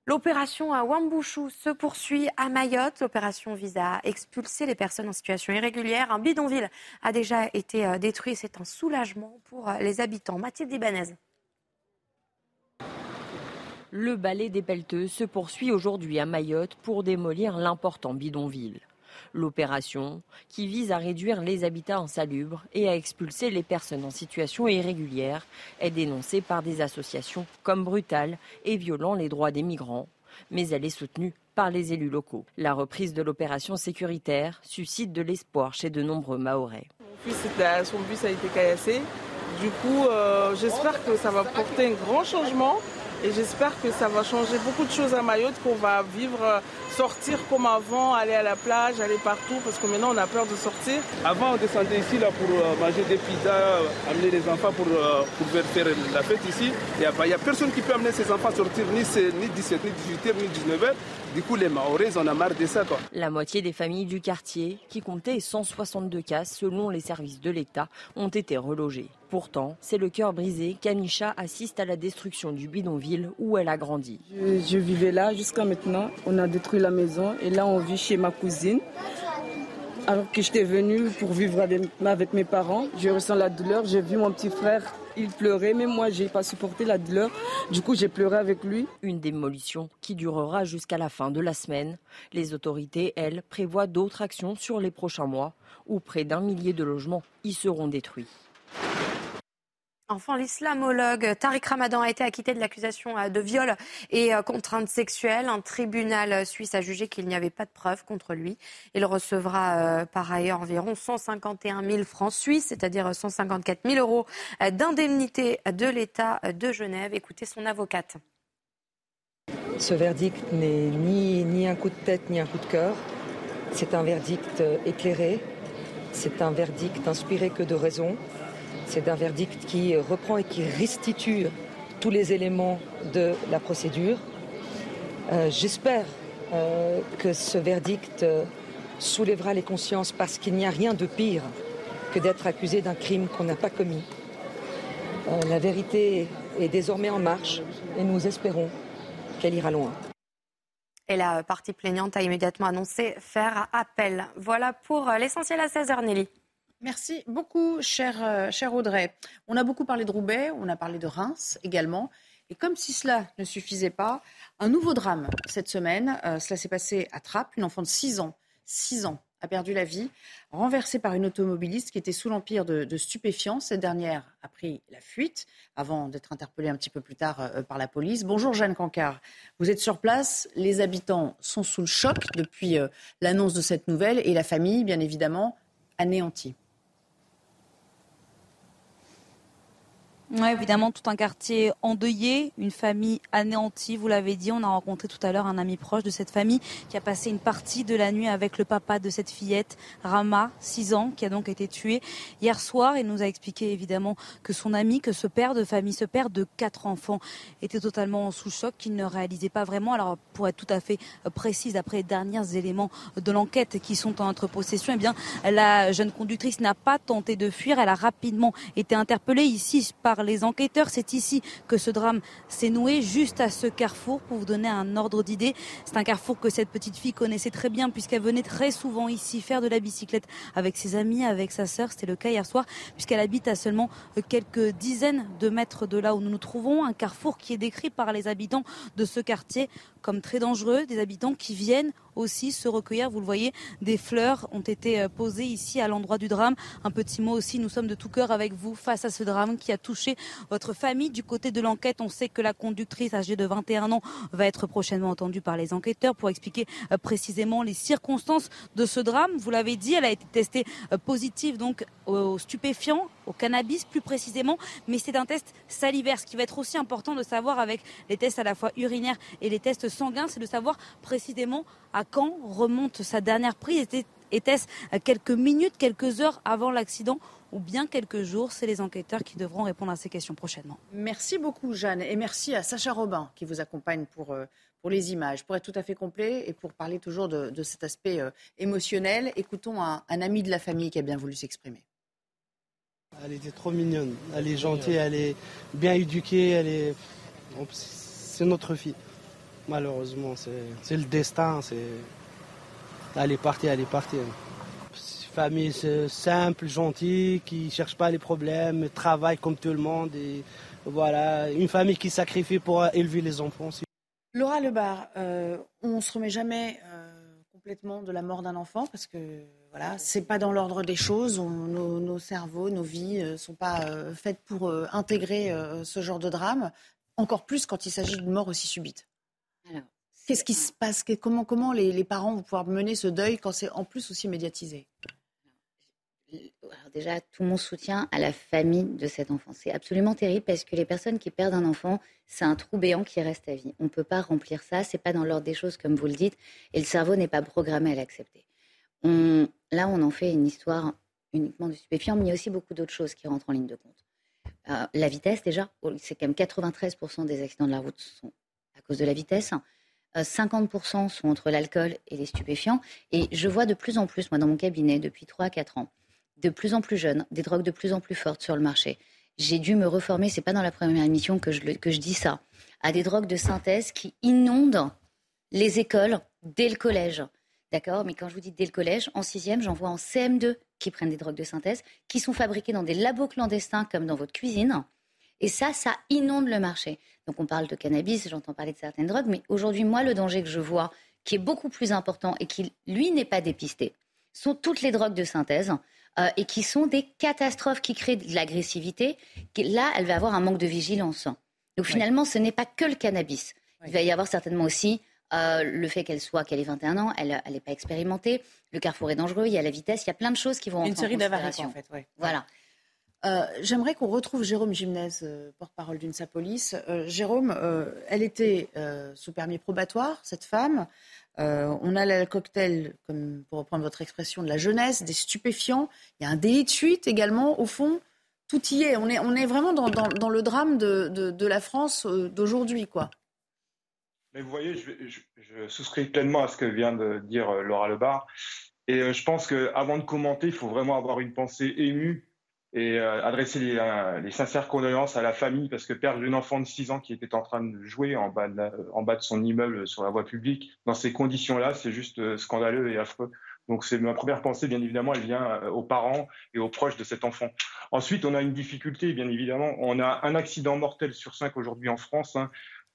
L'opération à Wambouchou se poursuit à Mayotte. L'opération vise à expulser les personnes en situation irrégulière. Un bidonville a déjà été euh, détruit. C'est un soulagement pour euh, les habitants. Mathilde Ibanez. Le balai des pelleteux se poursuit aujourd'hui à Mayotte pour démolir l'important bidonville. L'opération, qui vise à réduire les habitats insalubres et à expulser les personnes en situation irrégulière, est dénoncée par des associations comme brutale et violant les droits des migrants. mais elle est soutenue par les élus locaux. La reprise de l'opération sécuritaire suscite de l'espoir chez de nombreux Mahorais. Son bus a été caillassé. Du coup, euh, j'espère que ça va porter un grand changement et j'espère que ça va changer beaucoup de choses à Mayotte, qu'on va vivre, euh, sortir comme avant, aller à la plage, aller partout, parce que maintenant on a peur de sortir. Avant, on descendait ici là, pour euh, manger des pizzas, amener les enfants pour, pour faire la fête ici. Il n'y a, a, personne qui peut amener ses enfants à sortir ni, ni 17, ni 18h, ni 19h. Du coup, les Maoris, on a marre de ça. Quoi. La moitié des familles du quartier, qui comptaient 162 cas selon les services de l'État, ont été relogées. Pourtant, c'est le cœur brisé qu'Anisha assiste à la destruction du bidonville où elle a grandi. Je, je vivais là jusqu'à maintenant. On a détruit la maison et là, on vit chez ma cousine. Alors que j'étais venue pour vivre avec, avec mes parents, je ressens la douleur. J'ai vu mon petit frère il pleurait, mais moi, j'ai pas supporté la douleur. Du coup, j'ai pleuré avec lui. Une démolition qui durera jusqu'à la fin de la semaine. Les autorités, elles, prévoient d'autres actions sur les prochains mois, où près d'un millier de logements y seront détruits. Enfin, l'islamologue Tariq Ramadan a été acquitté de l'accusation euh, de viol et euh, contrainte sexuelle. Un tribunal suisse a jugé qu'il n'y avait pas de preuves contre lui. Il recevra euh, par ailleurs environ 151 000 francs suisses, c'est-à-dire 154 000 euros d'indemnité de l'État de Genève. Écoutez son avocate. Ce verdict n'est ni, ni un coup de tête ni un coup de cœur. C'est un verdict éclairé. C'est un verdict inspiré que de raison. C'est un verdict qui reprend et qui restitue tous les éléments de la procédure. Euh, J'espère euh, que ce verdict euh, soulèvera les consciences parce qu'il n'y a rien de pire que d'être accusé d'un crime qu'on n'a pas commis. La vérité est désormais en marche et nous espérons qu'elle ira loin. Et la partie plaignante a immédiatement annoncé faire appel. Voilà pour l'essentiel à 16h, Nelly. Merci beaucoup, cher, euh, cher Audrey. On a beaucoup parlé de Roubaix, on a parlé de Reims également. Et comme si cela ne suffisait pas, un nouveau drame cette semaine. Euh, cela s'est passé à Trappes. Une enfant de 6 ans, 6 ans, a perdu la vie, renversée par une automobiliste qui était sous l'empire de, stupéfiants. Cette dernière a pris la fuite avant d'être interpellée un petit peu plus tard euh, par la police. Bonjour Jeanne Cancard. Vous êtes sur place. Les habitants sont sous le choc depuis l'annonce de cette nouvelle et la famille, bien évidemment, anéantie. Oui, évidemment, tout un quartier endeuillé, une famille anéantie, vous l'avez dit. On a rencontré tout à l'heure un ami proche de cette famille qui a passé une partie de la nuit avec le papa de cette fillette, Rama, 6 ans, qui a donc été tué hier soir. Il nous a expliqué évidemment que son ami, que ce père de famille, ce père de quatre enfants, était totalement sous choc, qu'il ne réalisait pas vraiment. Alors, pour être tout à fait précise, après les derniers éléments de l'enquête qui sont en notre possession, eh bien, la jeune conductrice n'a pas tenté de fuir. Elle a rapidement été interpellée ici par les enquêteurs. C'est ici que ce drame s'est noué, juste à ce carrefour, pour vous donner un ordre d'idée. C'est un carrefour que cette petite fille connaissait très bien, puisqu'elle venait très souvent ici faire de la bicyclette avec ses amis, avec sa sœur. C'était le cas hier soir, puisqu'elle habite à seulement quelques dizaines de mètres de là où nous nous trouvons. Un carrefour qui est décrit par les habitants de ce quartier comme très dangereux. Des habitants qui viennent aussi se recueillir. Vous le voyez, des fleurs ont été euh, posées ici à l'endroit du drame. Un petit mot aussi, nous sommes de tout cœur avec vous face à ce drame qui a touché votre famille. Du côté de l'enquête, on sait que la conductrice âgée de 21 ans va être prochainement entendue par les enquêteurs pour expliquer euh, précisément les circonstances de ce drame. Vous l'avez dit, elle a été testée euh, positive donc aux stupéfiants, au cannabis plus précisément, mais c'est un test salivaire. Ce qui va être aussi important de savoir avec les tests à la fois urinaires et les tests sanguins, c'est de savoir précisément à quand remonte sa dernière prise. Était-ce quelques minutes, quelques heures avant l'accident ou bien quelques jours? C'est les enquêteurs qui devront répondre à ces questions prochainement. Merci beaucoup, Jeanne. Et merci à Sacha Robin qui vous accompagne pour, euh, pour les images. Pour être tout à fait complet et pour parler toujours de, de cet aspect euh, émotionnel, écoutons un, un ami de la famille qui a bien voulu s'exprimer. Elle était trop mignonne. Elle est gentille, elle est bien éduquée, elle est. C'est notre fille. Malheureusement, c'est le destin. Elle est partie, elle est partie. Famille simple, gentille, qui ne cherche pas les problèmes, travaille comme tout le monde. Et voilà, une famille qui sacrifie pour élever les enfants. Laura Lebar, euh, on ne se remet jamais euh, complètement de la mort d'un enfant parce que voilà, c'est pas dans l'ordre des choses. Nos, cerveaux, nos vies ne euh, sont pas faites pour intégrer ce genre de drame, encore plus quand il s'agit d'une mort aussi subite. Qu'est-ce qui se passe Comment, les, parents vont pouvoir mener ce deuil quand c'est en plus aussi médiatisé? Alors déjà, tout mon soutien à la famille de cet enfant. C'est absolument terrible parce que les personnes qui perdent un enfant, c'est un trou béant qui reste à vie. On ne peut pas remplir ça, c'est pas dans l'ordre des choses comme vous le dites, et le cerveau n'est pas programmé à l'accepter. là, on en fait une histoire uniquement de stupéfiants, mais il y a aussi beaucoup d'autres choses qui rentrent en ligne de compte. Euh, la vitesse, déjà, c'est quand même 93% des accidents de la route sont à cause de la vitesse. 50% euh, sont entre l'alcool et les stupéfiants. Et je vois de plus en plus, moi, dans mon cabinet, depuis 3 à 4 ans, de plus en plus jeunes, des drogues de plus en plus fortes sur le marché. J'ai dû me reformer, c'est pas dans la première émission que je, que je dis ça, à des drogues de synthèse qui inondent les écoles dès le collège. D'accord? Mais quand je vous dis dès le collège, en sixième, j'en vois en CM2 qui prennent des drogues de synthèse, qui sont fabriquées dans des labos clandestins comme dans votre cuisine. Et ça, ça inonde le marché. Donc on parle de cannabis, j'entends parler de certaines drogues, mais aujourd'hui, moi, le danger que je vois, qui est beaucoup plus important et qui, lui, n'est pas dépisté, sont toutes les drogues de synthèse. Euh, et qui sont des catastrophes qui créent de l'agressivité. Là, elle va avoir un manque de vigilance. Donc finalement, ce n'est pas que le cannabis. Il va y avoir certainement aussi euh, le fait qu'elle soit, qu'elle ait 21 ans, elle n'est pas expérimentée. Le carrefour est dangereux, il y a la vitesse, il y a plein de choses qui vont Une série d'avarices, en fait. Voilà. Euh, j'aimerais qu'on retrouve Jérôme Gimnez, euh, porte-parole d'une Police. Jérôme, elle était sous permis probatoire, cette femme. on a le cocktail, pour reprendre votre expression, de la jeunesse, des stupéfiants. Il y a un délit de fuite également. Au fond, tout y est. On est, vraiment dans, le drame de, la France d'aujourd'hui, quoi. Mais vous voyez, je, souscris pleinement à ce que vient de dire euh, Laura Lebar. Et euh, je pense qu'avant de commenter, il faut vraiment avoir une pensée émue et euh, adresser les, sincères condoléances à la famille parce que perdre une enfant de 6 ans qui était en train de jouer en bas de, en bas de son immeuble sur la voie publique, dans ces conditions-là, c'est juste scandaleux et affreux. Donc c'est ma première pensée, bien évidemment, elle vient aux parents et aux proches de cet enfant. Ensuite, on a une difficulté, bien évidemment. On a un accident mortel sur cinq aujourd'hui en France. Hein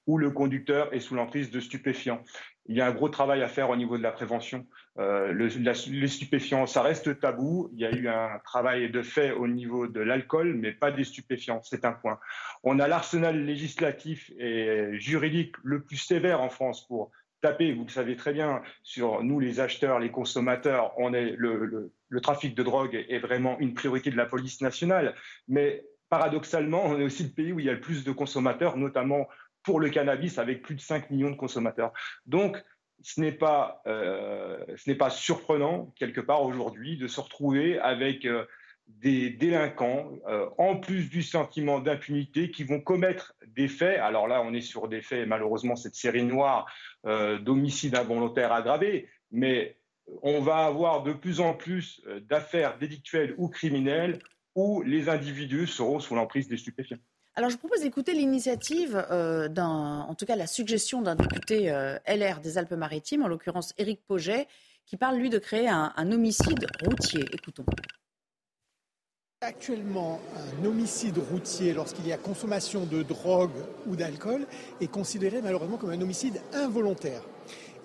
où le conducteur est sous l'emprise de stupéfiants. Il y a un gros travail à faire au niveau de la prévention. Euh, le, les stupéfiants, ça reste tabou. Il y a eu un travail de fait au niveau de l'alcool, mais pas des stupéfiants. C'est un point. On a l'arsenal législatif et juridique le plus sévère en France pour taper, vous le savez très bien, sur nous les acheteurs, les consommateurs. On est le, le trafic de drogue est vraiment une priorité de la police nationale. Mais paradoxalement, on est aussi le pays où il y a le plus de consommateurs, notamment pour le cannabis avec plus de 5 millions de consommateurs. Donc, ce n'est pas, euh, pas surprenant, quelque part aujourd'hui, de se retrouver avec euh, des délinquants, euh, en plus du sentiment d'impunité, qui vont commettre des faits. Alors là, on est sur des faits, malheureusement, cette série noire d'homicide involontaire aggravé, mais on va avoir de plus en plus d'affaires délictuelles ou criminelles où les individus seront sous l'emprise des stupéfiants. Alors, je propose d'écouter l'initiative euh, en tout cas la suggestion d'un député euh, LR des Alpes-Maritimes, en l'occurrence Éric Poget, qui parle, lui, de créer un, homicide routier. Écoutons. Actuellement, un homicide routier, lorsqu'il y a consommation de drogue ou d'alcool, est considéré malheureusement comme un homicide involontaire.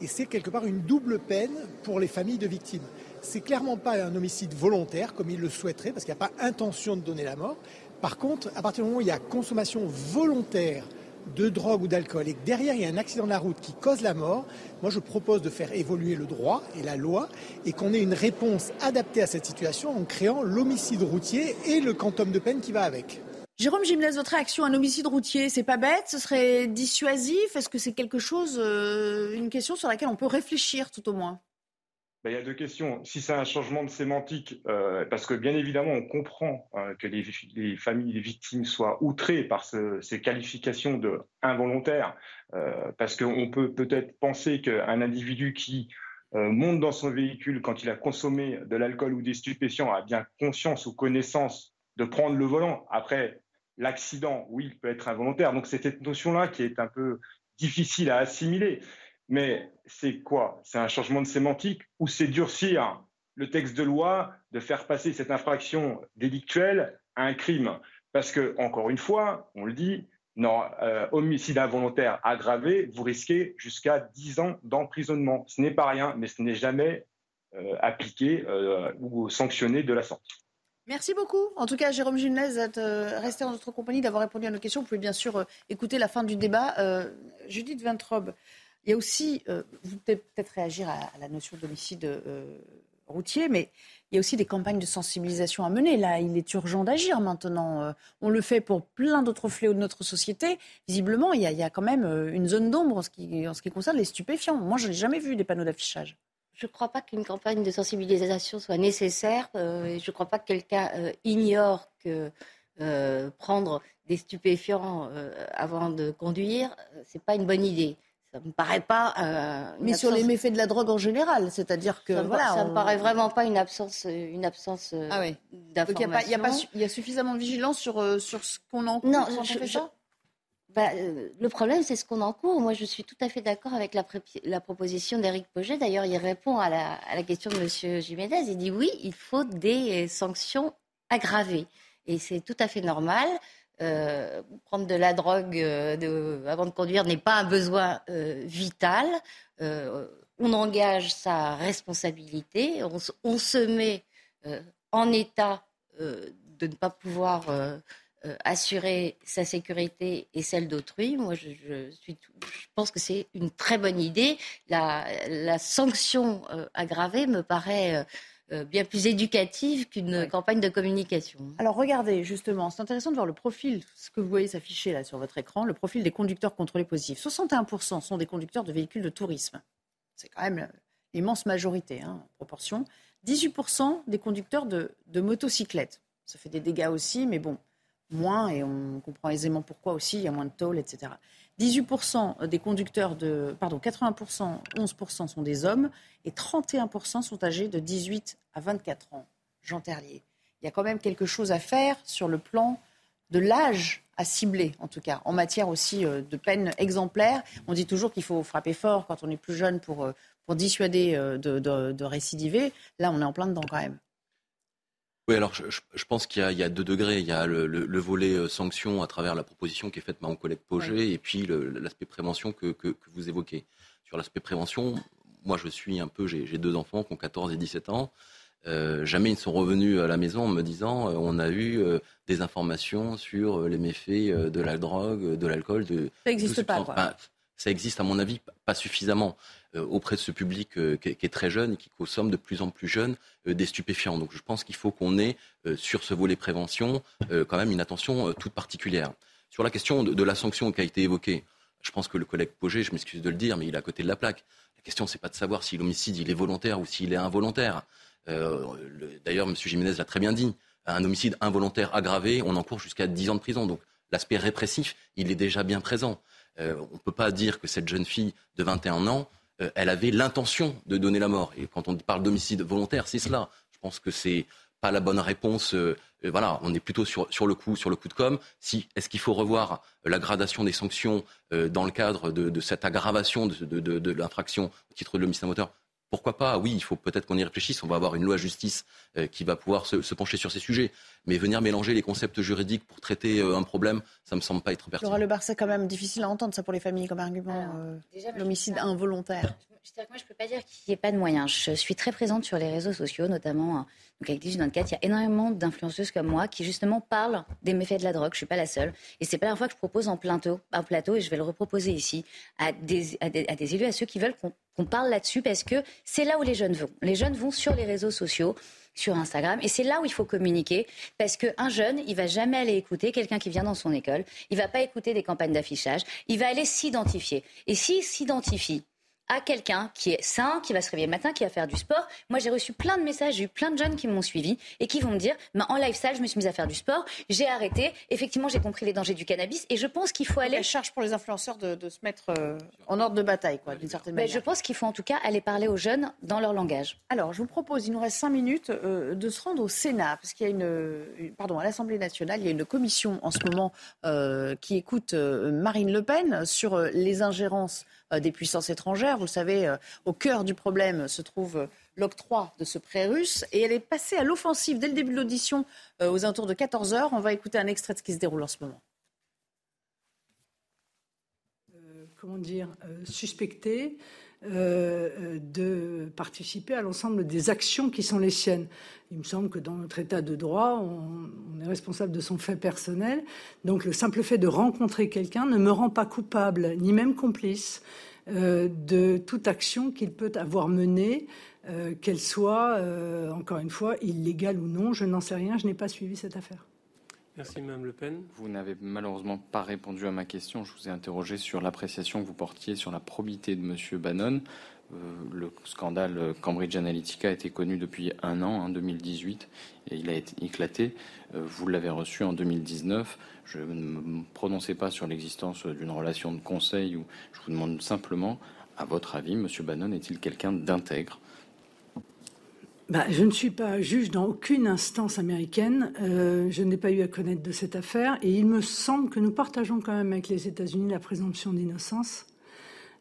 Et c'est quelque part une double peine pour les familles de victimes. C'est clairement pas un homicide volontaire, comme ils le souhaiteraient, parce qu'il n'y a pas intention de donner la mort, par contre, à partir du moment où il y a consommation volontaire de drogue ou d'alcool et que derrière il y a un accident de la route qui cause la mort, moi je propose de faire évoluer le droit et la loi et qu'on ait une réponse adaptée à cette situation en créant l'homicide routier et le quantum de peine qui va avec. Jérôme Gimles, votre réaction à un homicide routier, c'est pas bête, ce serait dissuasif? Est-ce que c'est quelque chose, euh, une question sur laquelle on peut réfléchir tout au moins? Ben, il y a deux questions. Si c'est un changement de sémantique, euh, parce que bien évidemment, on comprend euh, que les, familles des victimes soient outrées par ces qualifications de involontaires, euh, parce qu'on peut peut-être penser qu'un individu qui monte dans son véhicule quand il a consommé de l'alcool ou des stupéfiants a bien conscience ou connaissance de prendre le volant. Après, l'accident, oui, il peut être involontaire. Donc c'est cette notion-là qui est un peu difficile à assimiler. Mais c'est quoi? C'est un changement de sémantique ou c'est durcir le texte de loi, de faire passer cette infraction délictuelle à un crime? Parce que, encore une fois, on le dit, non, euh, homicide involontaire aggravé, vous risquez jusqu'à 10 ans d'emprisonnement. Ce n'est pas rien, mais ce n'est jamais euh, appliqué euh, ou sanctionné de la sorte. Merci beaucoup. En tout cas, Jérôme Gimnez, d'être resté en notre compagnie, d'avoir répondu à nos questions. Vous pouvez bien sûr écouter la fin du débat. Judith Vintrobe, Il y a aussi, vous pouvez peut-être réagir à, la notion d'homicide routier, mais il y a aussi des campagnes de sensibilisation à mener. Là, il est urgent d'agir maintenant. Euh, on le fait pour plein d'autres fléaux de notre société. Visiblement, il y a, quand même euh, une zone d'ombre en, ce qui, concerne les stupéfiants. Moi, je n'ai jamais vu des panneaux d'affichage. Je ne crois pas qu'une campagne de sensibilisation soit nécessaire. Euh, je ne crois pas que quelqu'un ignore que prendre des stupéfiants avant de conduire, ce n'est pas une bonne idée ça me paraît pas. Euh, mais sur les méfaits de la drogue en général, c'est-à-dire que ça, voilà, ça me paraît vraiment pas une absence, une absence euh, ah d'information. Il y, a suffisamment de vigilance sur euh, sur ce qu'on encourt non, quand je, on fait ça? Bah, le problème, c'est ce qu'on encourt. Moi, je suis tout à fait d'accord avec la, la proposition d'Éric Poget. D'ailleurs, il répond à la, à la question de M. Jiménez. Il dit oui, il faut des sanctions aggravées. Et c'est tout à fait normal. Euh, prendre de la drogue euh, avant de conduire n'est pas un besoin euh, vital. on engage sa responsabilité, on, se met en état de ne pas pouvoir assurer sa sécurité et celle d'autrui. Moi, je, pense que c'est une très bonne idée. La, sanction aggravée me paraît bien plus éducative qu'une campagne de communication. Alors regardez, justement, c'est intéressant de voir le profil, ce que vous voyez s'afficher là sur votre écran, le profil des conducteurs contrôlés positifs. 61% sont des conducteurs de véhicules de tourisme. C'est quand même l'immense majorité, hein, en proportion. 18% des conducteurs de, de motocyclettes. Ça fait des dégâts aussi, mais bon, moins, et on comprend aisément pourquoi aussi, il y a moins de tôle, etc. 18% des conducteurs de. Pardon, 80%, 11% sont des hommes et 31% sont âgés de 18 à 24 ans. Jean Terlier. Il y a quand même quelque chose à faire sur le plan de l'âge à cibler, en tout cas, en matière aussi euh, de peine exemplaire. On dit toujours qu'il faut frapper fort quand on est plus jeune pour, euh, pour dissuader euh, de, de récidiver. Là, on est en plein dedans quand même. Oui, alors je, pense qu'il y, a deux degrés. Il y a le, volet euh, sanction à travers la proposition qui est faite par mon collègue Poget et puis l'aspect prévention que, vous évoquez. Sur l'aspect prévention, moi je suis un peu, j'ai deux enfants qui ont 14 et 17 ans. Euh, jamais ils ne sont revenus à la maison en me disant euh, on a eu des informations sur les méfaits de la drogue, de l'alcool. De, ça n'existe pas. Quoi. Ça existe à mon avis pas suffisamment. Euh, auprès de ce public euh, qui est très jeune et qui consomme de plus en plus jeune euh, des stupéfiants. Donc je pense qu'il faut qu'on ait sur ce volet prévention quand même une attention toute particulière. Sur la question de, la sanction qui a été évoquée, je pense que le collègue Pogé, je m'excuse de le dire, mais il est à côté de la plaque. La question, c'est pas de savoir si l'homicide est volontaire ou s'il est involontaire. D'ailleurs, M. Jiménez l'a très bien dit. Un homicide involontaire aggravé, on encourt jusqu'à 10 ans de prison. Donc l'aspect répressif, il est déjà bien présent. On ne peut pas dire que cette jeune fille de 21 ans euh, elle avait l'intention de donner la mort. Et quand on parle d'homicide volontaire, c'est cela. Je pense que c'est pas la bonne réponse. Euh, euh, voilà, on est plutôt sur, le coup, sur le coup de com. Si, est-ce qu'il faut revoir la gradation des sanctions dans le cadre de, cette aggravation de l'infraction au titre de l'homicide moteur? Pourquoi pas Oui, il faut peut-être qu'on y réfléchisse. On va avoir une loi justice qui va pouvoir se, se, pencher sur ces sujets. Mais venir mélanger les concepts juridiques pour traiter un problème, ça me semble pas être pertinent. Laura Le Bar, c'est quand même difficile à entendre ça pour les familles comme argument. L'homicide involontaire. Moi, je ne peux pas dire qu'il n'y ait pas de moyens. Je suis très présente sur les réseaux sociaux, notamment donc avec 1824. Il y a énormément d'influenceuses comme moi qui, justement, parlent des méfaits de la drogue. Je ne suis pas la seule. Et ce n'est pas la fois que je propose en plateau, un plateau, et je vais le reproposer ici, à des, à des, élus, à ceux qui veulent qu'on parle là-dessus, parce que c'est là où les jeunes vont. Les jeunes vont sur les réseaux sociaux sur Instagram. Et c'est là où il faut communiquer, parce qu'un jeune, il va jamais aller écouter quelqu'un qui vient dans son école, il va pas écouter des campagnes d'affichage, il va aller s'identifier. Et s'il s'identifie à quelqu'un qui est sain, qui va se réveiller le matin, qui va faire du sport. Moi, j'ai reçu plein de messages, j'ai eu plein de jeunes qui m'ont suivi et qui vont me dire bah, en lifestyle, je me suis mise à faire du sport, j'ai arrêté. Effectivement, j'ai compris les dangers du cannabis et je pense qu'il faut aller. Elle charge pour les influenceurs de, se mettre euh, en ordre de bataille, quoi, d'une certaine manière. je pense qu'il faut en tout cas aller parler aux jeunes dans leur langage. Alors, je vous propose, il nous reste cinq minutes, euh, de se rendre au Sénat, parce qu'il y a une, pardon, à l'Assemblée nationale, il y a une commission en ce moment euh, qui écoute Marine Le Pen sur les ingérences des puissances étrangères. Vous savez, au cœur du problème se trouve l'octroi de ce prêt russe. Et elle est passée à l'offensive dès le début de l'audition euh, aux alentours de 14 heures. On va écouter un extrait de ce qui se déroule en ce moment. Euh, comment dire, euh, suspecté de participer à l'ensemble des actions qui sont les siennes. Il me semble que dans notre état de droit, on, est responsable de son fait personnel. Donc le simple fait de rencontrer quelqu'un ne me rend pas coupable, ni même complice. de toute action qu'il peut avoir menée, qu'elle soit, encore une fois, illégale ou non. Je n'en sais rien, je n'ai pas suivi cette affaire. Merci, Mme Le Pen. Vous n'avez malheureusement pas répondu à ma question. Je vous ai interrogé sur l'appréciation que vous portiez sur la probité de M. Bannon. Euh, le scandale Cambridge Analytica a été connu depuis un an, en 2018, et il a été éclaté. Euh, vous l'avez reçu en 2019. Je ne me prononçais pas sur l'existence d'une relation de conseil. Ou je vous demande simplement, à votre avis, M. Bannon est-il quelqu'un d'intègre? Bah, je ne suis pas juge dans aucune instance américaine. Euh, je n'ai pas eu à connaître de cette affaire. Et il me semble que nous partageons quand même avec les États-Unis la présomption d'innocence.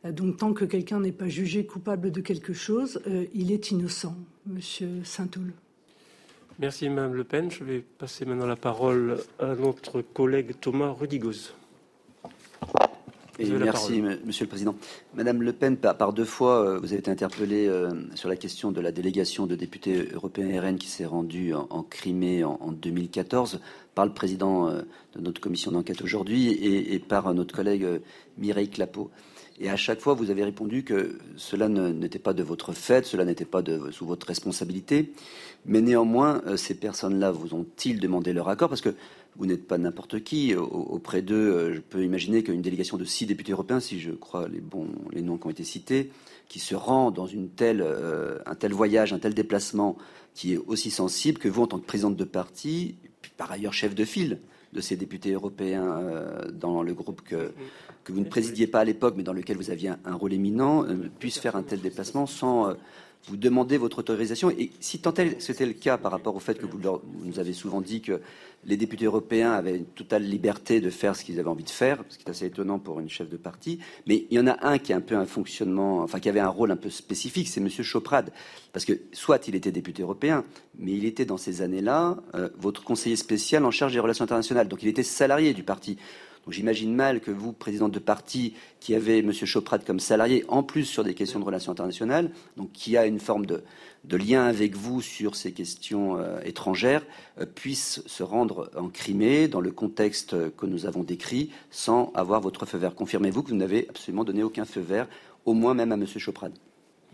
Euh, donc, tant que quelqu'un n'est pas jugé coupable de quelque chose, euh, il est innocent, Monsieur Saint-Toul. Merci, Mme Le Pen. Je vais passer maintenant la parole à notre collègue Thomas Rudigoz merci, Monsieur le Président. Madame Le Pen, par, deux fois, euh, vous avez été interpellée euh, sur la question de la délégation de députés européens RN qui s'est rendue en, Crimée en, 2014 par le président euh, de notre commission d'enquête aujourd'hui et, par notre collègue Mireille Clapeau. Et à chaque fois, vous avez répondu que cela n'était pas de votre fait, cela n'était pas de, sous votre responsabilité. Mais néanmoins, ces personnes-là vous ont-ils demandé leur accord? Parce que vous n'êtes pas n'importe qui. Auprès d'eux, euh, je peux imaginer qu'une délégation de six députés européens, si je crois les noms qui ont été cités, qui se rend dans euh, un tel voyage, un tel déplacement qui est aussi sensible que vous, en tant que présidente de parti, par ailleurs chef de file de ces députés européens euh, dans le groupe que vous ne présidiez pas à l'époque, mais dans lequel vous aviez un, rôle éminent, puisse faire un tel déplacement sans vous demandez votre autorisation. Et si tant c'était le cas par rapport au fait que vous, nous avez souvent dit que les députés européens avaient une totale liberté de faire ce qu'ils avaient envie de faire, ce qui est assez étonnant pour une chef de parti, mais il y en a un qui a un peu un fonctionnement, enfin qui avait un rôle un peu spécifique, c'est M. Choprade. Parce que soit il était député européen, mais il était dans ces années-là euh, votre conseiller spécial en charge des relations internationales. Donc il était salarié du parti j'imagine mal que vous, présidente de parti, qui avez M. Choprade comme salarié, en plus sur des questions de relations internationales, donc qui a une forme de, lien avec vous sur ces questions euh, étrangères, euh, puisse se rendre en Crimée dans le contexte que nous avons décrit sans avoir votre feu vert. Confirmez-vous que vous n'avez absolument donné aucun feu vert, au moins même à M. Choprade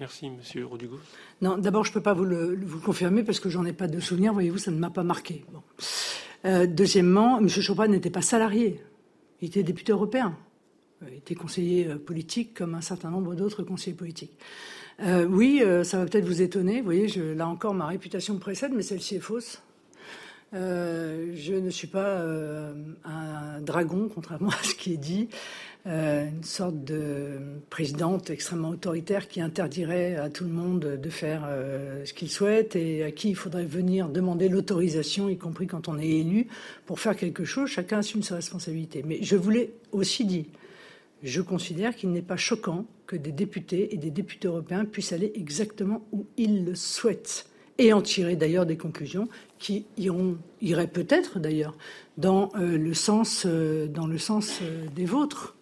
Merci, M. Rodugo. Non, d'abord, je ne peux pas vous le, confirmer parce que j'en ai pas de souvenir. Voyez-vous, ça ne m'a pas marqué. Euh, deuxièmement, M. Choprade n'était pas salarié. Il était député européen. Il était conseiller euh, politique comme un certain nombre d'autres conseillers politiques. Euh, oui, euh, ça va peut-être vous étonner. Vous voyez, là encore, ma réputation précède, mais celle-ci est fausse. je ne suis pas un dragon, contrairement à ce qui est dit. Euh, une sorte de présidente extrêmement autoritaire qui interdirait à tout le monde de faire euh, ce qu'il souhaite et à qui il faudrait venir demander l'autorisation, y compris quand on est élu, pour faire quelque chose. Chacun assume ses responsabilités. Mais je voulais aussi dire, je considère qu'il n'est pas choquant que des députés et des députés européens puissent aller exactement où ils le souhaitent et en tirer d'ailleurs des conclusions qui iront, iraient peut-être d'ailleurs dans euh, le sens, dans le sens des vôtres.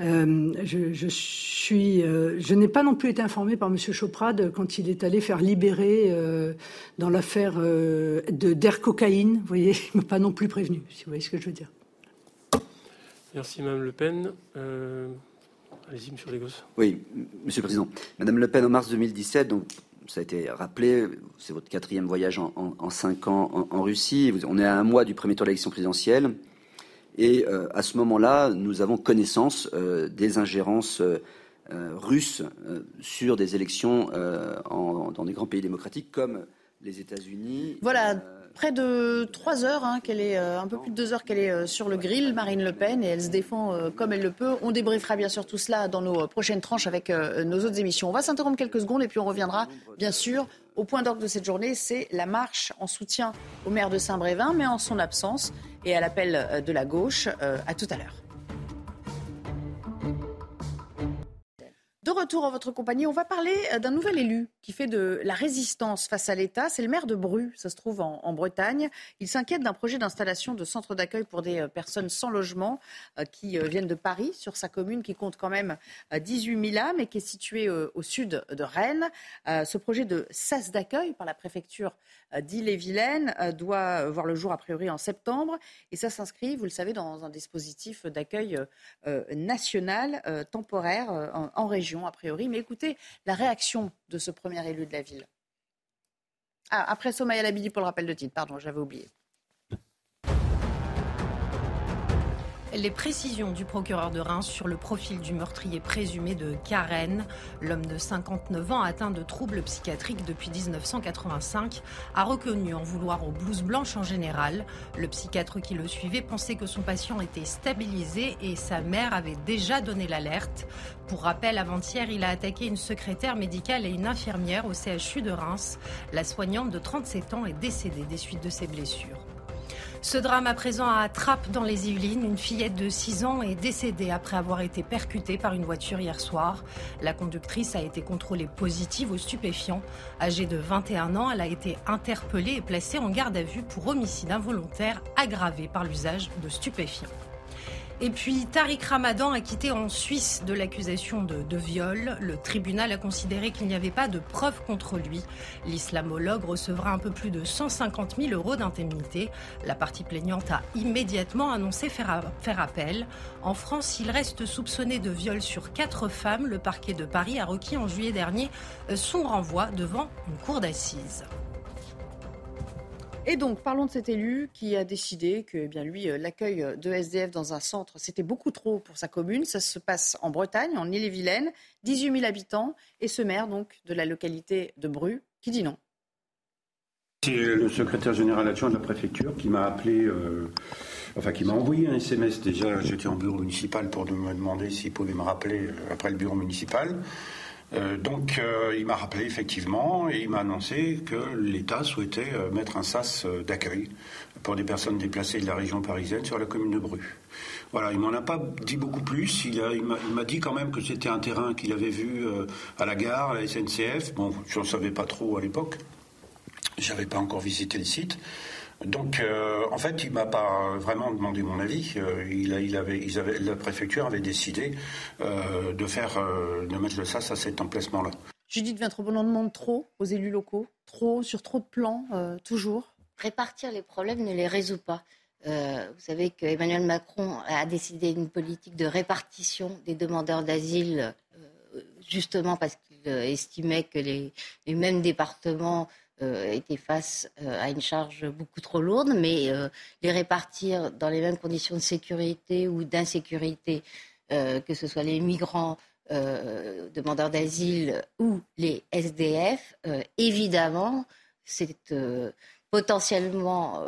Euh, je, suis, euh, je n'ai pas non plus été informé par M. Choprade quand il est allé faire libérer euh, dans l'affaire de d'air cocaïne. Vous voyez, il ne m'a pas non plus prévenu, si vous voyez ce que je veux dire. Merci, Mme Le Pen. Allez-y, M. Legos. Oui, Monsieur le Président. Madame Le Pen, en mars 2017, donc ça a été rappelé, c'est votre quatrième voyage en, cinq ans en, en, Russie. On est à un mois du premier tour de l'élection présidentielle. Et euh, à ce moment-là, nous avons connaissance euh, des ingérences euh, russes sur des élections dans des grands pays démocratiques comme les États-Unis. Voilà près de trois heures hein, qu'elle est, un peu plus de deux heures qu'elle est sur le grill, Marine Le Pen, et elle se défend comme elle le peut. On débriefera bien sûr tout cela dans nos prochaines tranches avec nos autres émissions. On va s'interrompre quelques secondes et puis on reviendra bien sûr au point d'ordre de cette journée, c'est la marche en soutien au maire de Saint-Brévin, mais en son absence et à l'appel euh, de la gauche. Euh, à tout à l'heure. De retour en votre compagnie, on va parler euh, d'un nouvel élu qui fait de la résistance face à l'État. C'est le maire de Bru, ça se trouve en, Bretagne. Il s'inquiète d'un projet d'installation de centre d'accueil pour des euh, personnes sans logement euh, qui viennent de Paris, sur sa commune qui compte quand même 18 000 âmes et qui est située au sud de Rennes. Ce projet de sas d'accueil par la préfecture d'Ille-et-Vilaine doit voir le jour a priori en septembre. Et ça s'inscrit, vous le savez, dans un dispositif d'accueil national temporaire en région a priori. Mais écoutez la réaction de ce premier élu de la ville. Ah, après Somaya Labidi pour le rappel de titre, pardon, j'avais oublié. Les précisions du procureur de Reims sur le profil du meurtrier présumé de Karen, l'homme de 59 ans atteint de troubles psychiatriques depuis 1985, a reconnu en vouloir aux blouses blanches en général. Le psychiatre qui le suivait pensait que son patient était stabilisé et sa mère avait déjà donné l'alerte. Pour rappel, avant-hier, il a attaqué une secrétaire médicale et une infirmière au CHU de Reims. La soignante de 37 ans est décédée des suites de ses blessures. Ce drame à présent à Trappes dans les Yvelines, une fillette de 6 ans est décédée après avoir été percutée par une voiture hier soir. La conductrice a été contrôlée positive aux stupéfiants. Âgée de 21 ans, elle a été interpellée et placée en garde à vue pour homicide involontaire aggravé par l'usage de stupéfiants. Et puis Tariq Ramadan a quitté en Suisse de l'accusation de, viol. Le tribunal a considéré qu'il n'y avait pas de preuves contre lui. L'islamologue recevra un peu plus de 150 000 euros d'indemnité. La partie plaignante a immédiatement annoncé faire, faire appel. En France, il reste soupçonné de viol sur quatre femmes. Le parquet de Paris a requis en juillet dernier son renvoi devant une cour d'assises. Et donc, parlons de cet élu qui a décidé que, eh bien, lui, euh, l'accueil de SDF dans un centre, c'était beaucoup trop pour sa commune. Ça se passe en Bretagne, en Ille-et-Vilaine, 18 000 habitants, et ce maire, donc, de la localité de Bru, qui dit non. C'est le secrétaire général adjoint de la préfecture qui m'a appelé, euh, enfin qui m'a envoyé un SMS. Déjà, j'étais en bureau municipal pour me demander s'il pouvait me rappeler euh, après le bureau municipal. Euh, donc euh, il m'a rappelé effectivement et il m'a annoncé que l'État souhaitait euh, mettre un sas d'accueil pour des personnes déplacées de la région parisienne sur la commune de Bru. Voilà, il m'en a pas dit beaucoup plus. Il, m'a dit quand même que c'était un terrain qu'il avait vu à la gare, à la SNCF. Bon, je ne savais pas trop à l'époque. J'avais pas encore visité le site. Donc, euh, en fait, il m'a pas vraiment demandé mon avis. Euh, il, il avait, ils avaient, la préfecture avait décidé euh, de faire, de mettre le SAS à cet emplacement-là. Judith Vintrobon, on demande trop aux élus locaux, trop sur trop de plans, toujours? Répartir les problèmes ne les résout pas. vous savez qu'Emmanuel Macron a décidé une politique de répartition des demandeurs d'asile, justement parce qu'il estimait que les, les mêmes départements euh, face euh, à une charge beaucoup trop lourde, mais euh, les répartir dans les mêmes conditions de sécurité ou d'insécurité, que ce soit les migrants demandeurs d'asile ou les SDF, évidemment, c'est potentiellement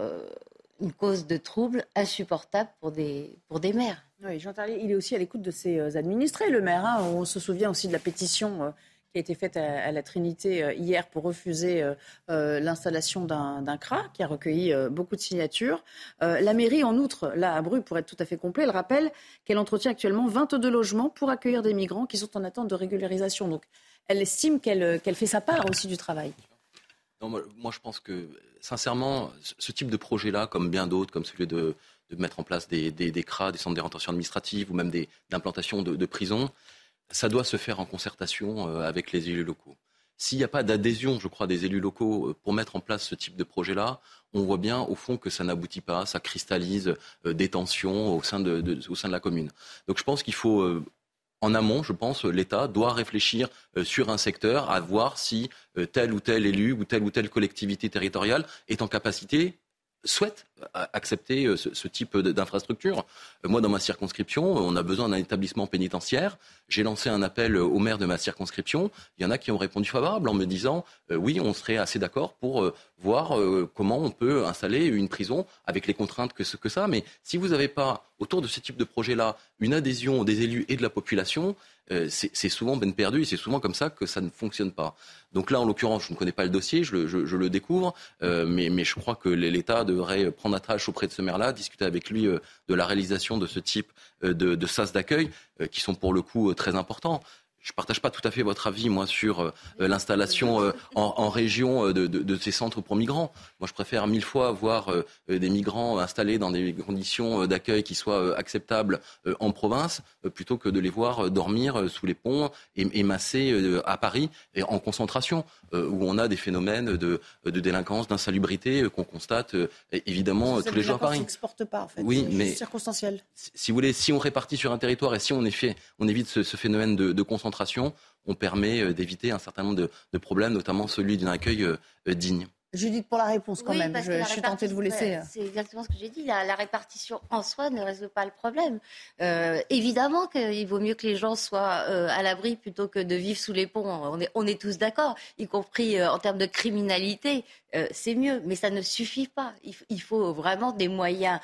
une cause de trouble insupportable pour des, pour des maires. Oui, Jean Tarlier, il est aussi à l'écoute de ses administrés, le maire. Hein. On se souvient aussi de la pétition qui a été faite à, la Trinité euh, hier pour refuser euh, euh, l'installation d'un CRA qui a recueilli beaucoup de signatures. la mairie, en outre, là à Bru, pour être tout à fait complet, elle rappelle qu'elle entretient actuellement 22 logements pour accueillir des migrants qui sont en attente de régularisation. Donc elle estime qu'elle fait sa part aussi du travail. moi, je pense que, sincèrement, ce type de projet-là, comme bien d'autres, comme celui de, mettre en place des, CRA, des centres de rétention administrative ou même d'implantation de, de prisons, ça doit se faire en concertation euh, avec les élus locaux. S'il n'y a pas d'adhésion, je crois, des élus locaux euh, pour mettre en place ce type de projet-là, on voit bien au fond que ça n'aboutit pas, ça cristallise euh, des tensions au sein de, la commune. Donc je pense qu'il faut en amont, je pense, l'État doit réfléchir sur un secteur à voir si tel ou tel élu ou telle ou telle collectivité territoriale est en capacité souhaitent accepter euh, ce, type d'infrastructure. Euh, moi, dans ma circonscription, on a besoin d'un établissement pénitentiaire. J'ai lancé un appel au maire de ma circonscription. Il y en a qui ont répondu favorable en me disant euh, oui, on serait assez d'accord pour voir comment on peut installer une prison avec les contraintes que, que ça. Mais si vous n'avez pas autour de ce type de projet-là une adhésion des élus et de la population, euh, c'est souvent peine perdue et c'est souvent comme ça que ça ne fonctionne pas. Donc là, en l'occurrence, je ne connais pas le dossier, je le, découvre, euh, mais, je crois que l'État devrait prendre attache auprès de ce maire-là, discuter avec lui euh, de la réalisation de ce type de, de sas d'accueil, qui sont pour le coup très importants. Je ne partage pas tout à fait votre avis, moi, sur euh, l'installation euh, en, région euh, de, ces centres pour migrants. Moi, je préfère mille fois voir des migrants installés dans des conditions d'accueil qui soient acceptables en province, plutôt que de les voir dormir sous les ponts et, masser à Paris et en concentration, où on a des phénomènes de, délinquance, d'insalubrité qu'on constate évidemment tous les jours à Paris. Ça n'exporte pas, en fait. Oui, mais circonstanciel. Si vous voulez, si on répartit sur un territoire et si on, on évite ce, ce phénomène de concentration, on permet euh, d'éviter un certain nombre de, problèmes, notamment celui d'un accueil euh, euh, digne. Judith, pour la réponse quand même, je, suis tentée de vous laisser. C'est exactement ce que j'ai dit. La, répartition en soi ne résout pas le problème. évidemment qu'il vaut mieux que les gens soient à l'abri plutôt que de vivre sous les ponts. On est, on est tous d'accord, y compris en termes de criminalité. c'est mieux, mais ça ne suffit pas. il faut vraiment des moyens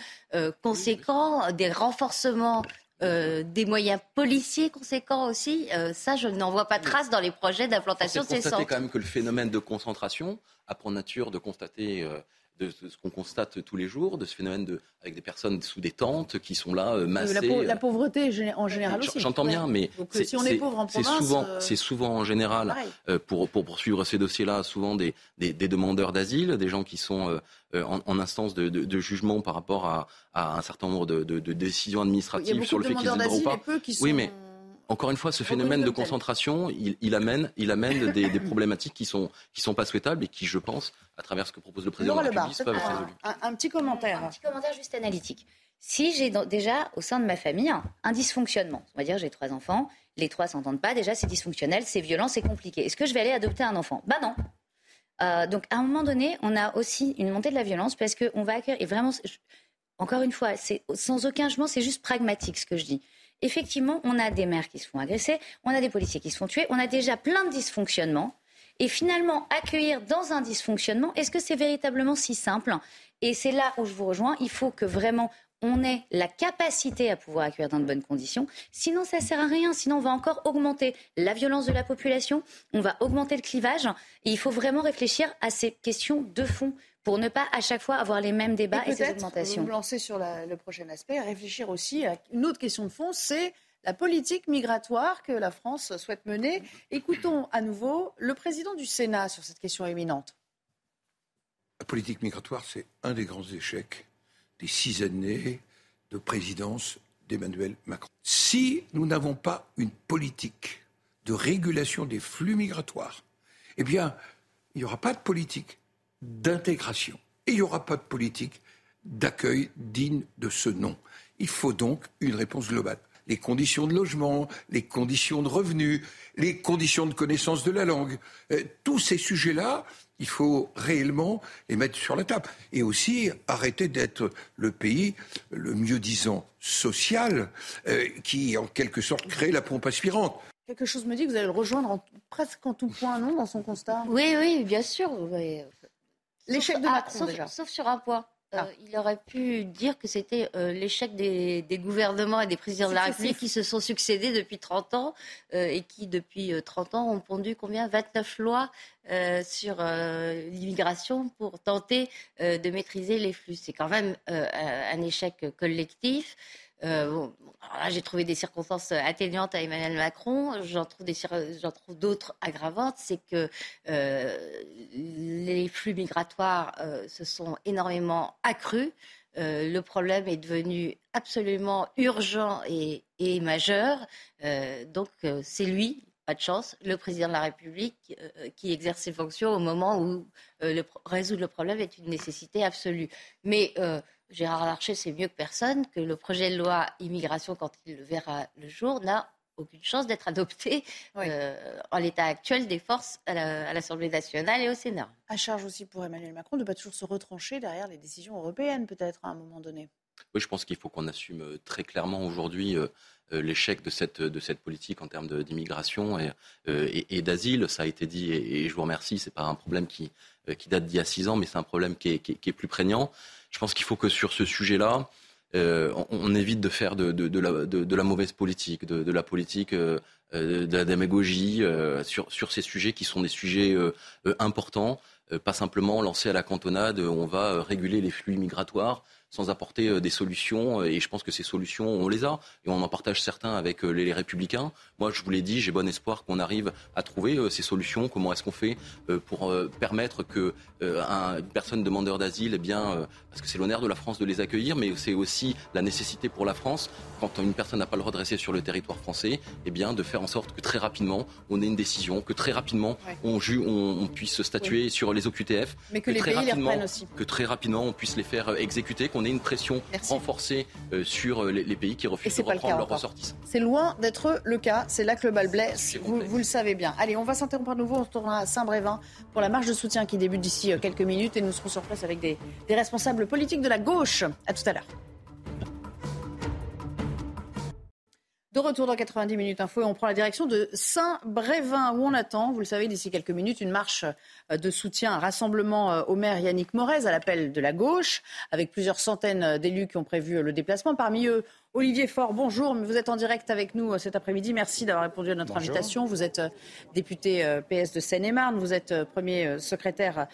conséquents, des renforcements euh, des moyens policiers conséquents aussi. Euh, ça, je n'en vois pas trace dans les projets d'implantation de ces centres. quand même que le phénomène de concentration a pour nature de constater euh, de ce qu'on constate tous les jours, de ce phénomène de, avec des personnes sous des tentes qui sont là massées. La, pauvreté en général aussi. J'entends bien, mais c'est souvent, c'est souvent en général pour, pour poursuivre ces dossiers-là, souvent des, des, demandeurs d'asile, des gens qui sont euh, en, instance de, jugement par rapport à, un certain nombre de, décisions administratives sur le fait qu'ils ne pas. Oui, mais encore une fois, ce phénomène de concentration, il, amène, il amène des, problématiques qui sont qui sont pas souhaitables et qui, je pense, à travers ce que propose le président de la République, peuvent être résolues. Un, petit commentaire. Un petit commentaire juste analytique. Si j'ai déjà au sein de ma famille un, dysfonctionnement, on va dire j'ai trois enfants, les trois s'entendent pas, déjà c'est dysfonctionnel, c'est violent, c'est compliqué. Est-ce que je vais aller adopter un enfant? Bah non. Euh, donc, à un moment donné, on a aussi une montée de la violence parce qu'on va accueillir. Et vraiment, encore une fois, c'est sans aucun jugement, c'est juste pragmatique ce que je dis. Effectivement, on a des mères qui se font agresser, on a des policiers qui se font tuer, on a déjà plein de dysfonctionnements. Et finalement, accueillir dans un dysfonctionnement, est-ce que c'est véritablement si simple? Et c'est là où je vous rejoins. Il faut que vraiment on ait la capacité à pouvoir accueillir dans de bonnes conditions. Sinon, ça sert à rien. Sinon, on va encore augmenter la violence de la population, on va augmenter le clivage. Et il faut vraiment réfléchir à ces questions de fond pour ne pas à chaque fois avoir les mêmes débats et, ces augmentations. Vous lancer sur le prochain aspect, réfléchir aussi à une autre question de fond, c'est la politique migratoire que la France souhaite mener. Écoutons à nouveau le président du Sénat sur cette question éminente. La politique migratoire, c'est un des grands échecs des six années de présidence d'Emmanuel Macron. Si nous n'avons pas une politique de régulation des flux migratoires, eh bien, il n'y aura pas de politique d'intégration et il n'y aura pas de politique d'accueil digne de ce nom. Il faut donc une réponse globale. Les conditions de logement, les conditions de revenus, les conditions de connaissance de la langue, euh, tous ces sujets-là, il faut réellement les mettre sur la table. Et aussi arrêter d'être le pays le mieux disant social euh, qui, en quelque sorte, crée la pompe aspirante. Quelque chose me dit que vous allez le rejoindre presque en tout point, non, dans son constat? Oui, oui, bien sûr. L'échec de Macron, sauf, déjà. sauf sur un point. Euh, ah. il aurait pu dire que c'était euh, l'échec des, gouvernements et des présidents de la République qui se sont succédés depuis 30 ans euh, et qui, depuis 30 ans, ont pondu combien? 29 lois sur l'immigration pour tenter de maîtriser les flux. C'est quand même un échec collectif. Bon, j'ai trouvé des circonstances atténuantes à Emmanuel Macron. J'en trouve, d'autres aggravantes. C'est que euh, les flux migratoires euh, se sont énormément accrus. Euh, le problème est devenu absolument urgent et, et majeur. donc, c'est lui, pas de chance, le président de la République qui exerce ses fonctions au moment où le, résoudre le problème est une nécessité absolue. Mais Gérard Larcher sait mieux que personne que le projet de loi immigration, quand il le verra le jour, n'a aucune chance d'être adopté euh, en l'état actuel des forces à l'Assemblée nationale et au Sénat. À charge aussi pour Emmanuel Macron de ne pas toujours se retrancher derrière les décisions européennes, peut-être, à un moment donné. Oui, je pense qu'il faut qu'on assume euh, très clairement aujourd'hui euh, l'échec de cette, de cette politique en termes d'immigration et, et, d'asile. Ça a été dit, et, je vous remercie, ce n'est pas un problème qui, qui date d'il y a six ans, mais c'est un problème qui est, plus prégnant. Je pense qu'il faut que sur ce sujet-là, euh, on, évite de faire de, la, mauvaise politique, de, la politique euh, euh, de la démagogie sur, sur, ces sujets qui sont des sujets importants. pas simplement lancer à la cantonade, on va réguler les flux migratoires. Sans apporter des solutions. Et je pense que ces solutions, on les a. Et on en partage certains avec les, Républicains. Moi, je vous l'ai dit, j'ai bon espoir qu'on arrive à trouver ces solutions. Comment est-ce qu'on fait pour permettre que une personne demandeur d'asile, eh bien, parce que c'est l'honneur de la France de les accueillir, mais c'est aussi la nécessité pour la France, quand une personne n'a pas le droit de rester sur le territoire français, eh bien, de faire en sorte que très rapidement, on ait une décision, que très rapidement, on, on, puisse statuer sur les OQTF. Mais que, les très pays rapidement, les aussi. Que très rapidement, on puisse les faire exécuter, qu'on ait une pression renforcée euh, sur euh, les, pays qui refusent de reprendre leurs ressortissants. C'est loin d'être le cas. C'est là que le bal blesse. Vous, vous, le savez bien. Allez, on va s'interrompre à nouveau. On se tournera à Saint-Brévin pour la marche de soutien qui débute d'ici euh, quelques minutes et nous serons sur place avec des, des responsables politiques de la gauche. À tout à l'heure. De retour dans 90 minutes info et on prend la direction de Saint-Brévin où on attend, vous le savez, d'ici quelques minutes, une marche euh, de soutien, un rassemblement euh, au maire Yannick Morez à l'appel de la gauche, avec plusieurs centaines d'élus qui ont prévu euh, le déplacement. Parmi eux, Olivier Faure, bonjour, vous êtes en direct avec nous cet après-midi. Merci d'avoir répondu à notre invitation. Vous êtes député PS de Seine-et-Marne, vous êtes premier secrétaire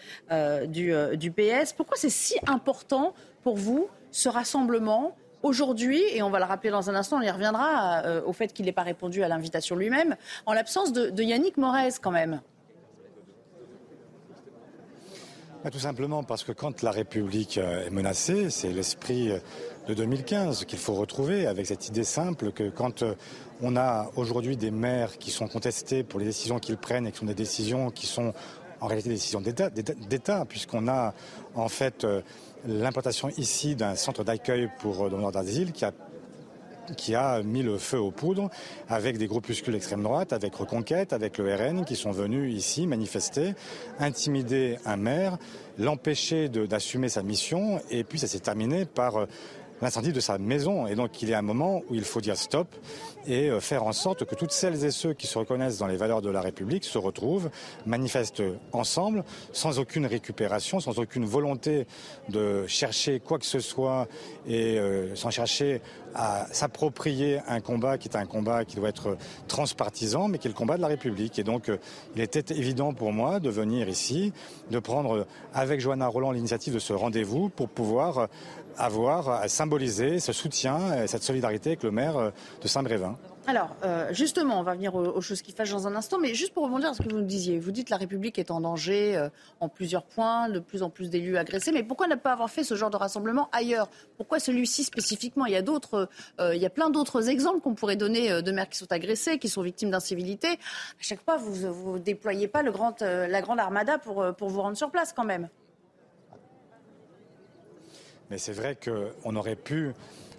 du, du PS. Pourquoi c'est si important pour vous ce rassemblement aujourd'hui, et on va le rappeler dans un instant, on y reviendra euh, au fait qu'il n'ait pas répondu à l'invitation lui-même, en l'absence de, Yannick Morez quand même. Bah, tout simplement parce que quand la République euh, est menacée, c'est l'esprit euh, de 2015 qu'il faut retrouver avec cette idée simple que quand on a aujourd'hui des maires qui sont contestés pour les décisions qu'ils prennent et qui sont des décisions qui sont en réalité des décisions d'État, puisqu'on a en fait l'implantation ici d'un centre d'accueil pour demandeurs d'asile qui a qui a mis le feu aux poudres avec des groupuscules d'extrême droite, avec Reconquête, avec le RN qui sont venus ici manifester, intimider un maire, l'empêcher d'assumer sa mission et puis ça s'est terminé par euh, l'incendie de sa maison. Et donc il y a un moment où il faut dire stop et euh, faire en sorte que toutes celles et ceux qui se reconnaissent dans les valeurs de la République se retrouvent, manifestent ensemble, sans aucune récupération, sans aucune volonté de chercher quoi que ce soit et euh, sans chercher à s'approprier un combat qui est un combat qui doit être transpartisan, mais qui est le combat de la République. Et donc, euh, il était évident pour moi de venir ici, de prendre avec Johanna Roland l'initiative de ce rendez-vous pour pouvoir avoir à symboliser ce soutien et cette solidarité avec le maire euh, de Saint-Brévin. Alors, euh, justement, on va venir aux, choses qui fâchent dans un instant, mais juste pour rebondir à ce que vous nous disiez, vous dites que la République est en danger euh, en plusieurs points, de plus en plus d'élus agressés, mais pourquoi ne pas avoir fait ce genre de rassemblement ailleurs? Pourquoi celui-ci spécifiquement? Il y a il y a plein d'autres exemples qu'on pourrait donner de maires qui sont agressés, qui sont victimes d'incivilité. À chaque fois, vous ne déployez pas la grande armada pour, pour vous rendre sur place quand même. Mais c'est vrai qu'on aurait pu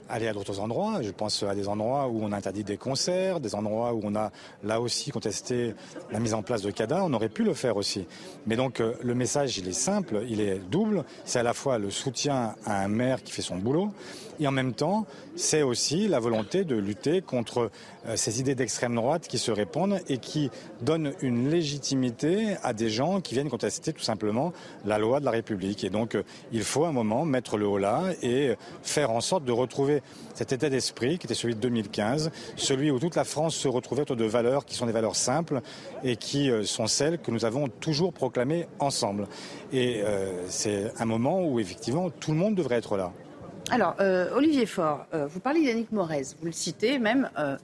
aller à d'autres endroits. Je pense à des endroits où on a interdit des concerts, des endroits où on a là aussi contesté la mise en place de CADA. On aurait pu le faire aussi. Mais donc euh, le message, il est simple, il est double. C'est à la fois le soutien à un maire qui fait son boulot et en même temps, c'est aussi la volonté de lutter contre euh, ces idées d'extrême droite qui se répandent et qui donnent une légitimité à des gens qui viennent contester tout simplement la loi de la République. Et donc, euh, il faut un moment mettre le haut là et faire en sorte de retrouver cet état d'esprit qui était celui de 2015, celui où toute la France se retrouvait autour de valeurs qui sont des valeurs simples et qui euh, sont celles que nous avons toujours proclamées ensemble. Et c'est un moment où effectivement tout le monde devrait être là. Alors, euh, Olivier Faure, euh, vous parlez d'Yannick Morez, vous le citez même. Euh,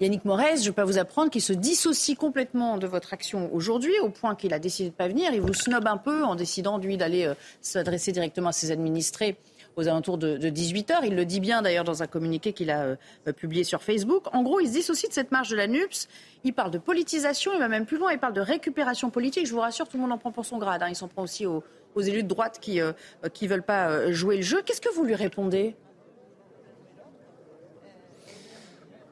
Yannick Morez, je pas vous apprendre qu'il se dissocie complètement de votre action aujourd'hui, au point qu'il a décidé de ne pas venir. Il vous snob un peu en décidant, lui, d'aller s'adresser directement à ses administrés aux alentours de, 18 heures. Il le dit bien d'ailleurs dans un communiqué qu'il a publié sur Facebook. En gros, il se dissocie de cette marche de la NUPS. Il parle de politisation, il va même plus loin, il parle de récupération politique. Je vous rassure, tout le monde en prend pour son grade. Hein. Il s'en prend aussi aux, élus de droite qui ne euh, veulent pas euh, jouer le jeu. Qu'est-ce que vous lui répondez?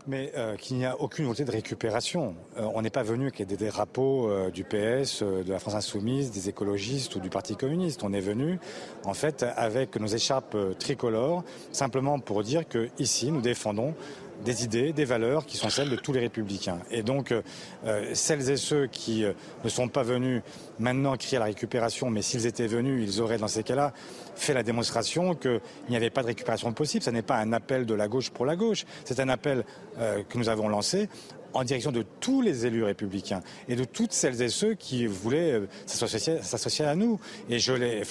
Mais euh, qu'il n'y a aucune volonté de récupération. On n'est pas venu avec des drapeaux du PS, de la France insoumise, des écologistes ou du Parti communiste. On est venu, en fait, avec nos écharpes tricolores, simplement pour dire que ici, nous défendons des idées, des valeurs qui sont celles de tous les républicains. Et donc, celles et ceux qui ne sont pas venus maintenant crier à la récupération, mais s'ils étaient venus, ils auraient, dans ces cas-là, fait la démonstration qu'il n'y avait pas de récupération possible. Ce n'est pas un appel de la gauche pour la gauche. C'est un appel euh, que nous avons lancé en direction de tous les élus républicains et de toutes celles et ceux qui voulaient euh, s'associer à nous. Et je l'ai,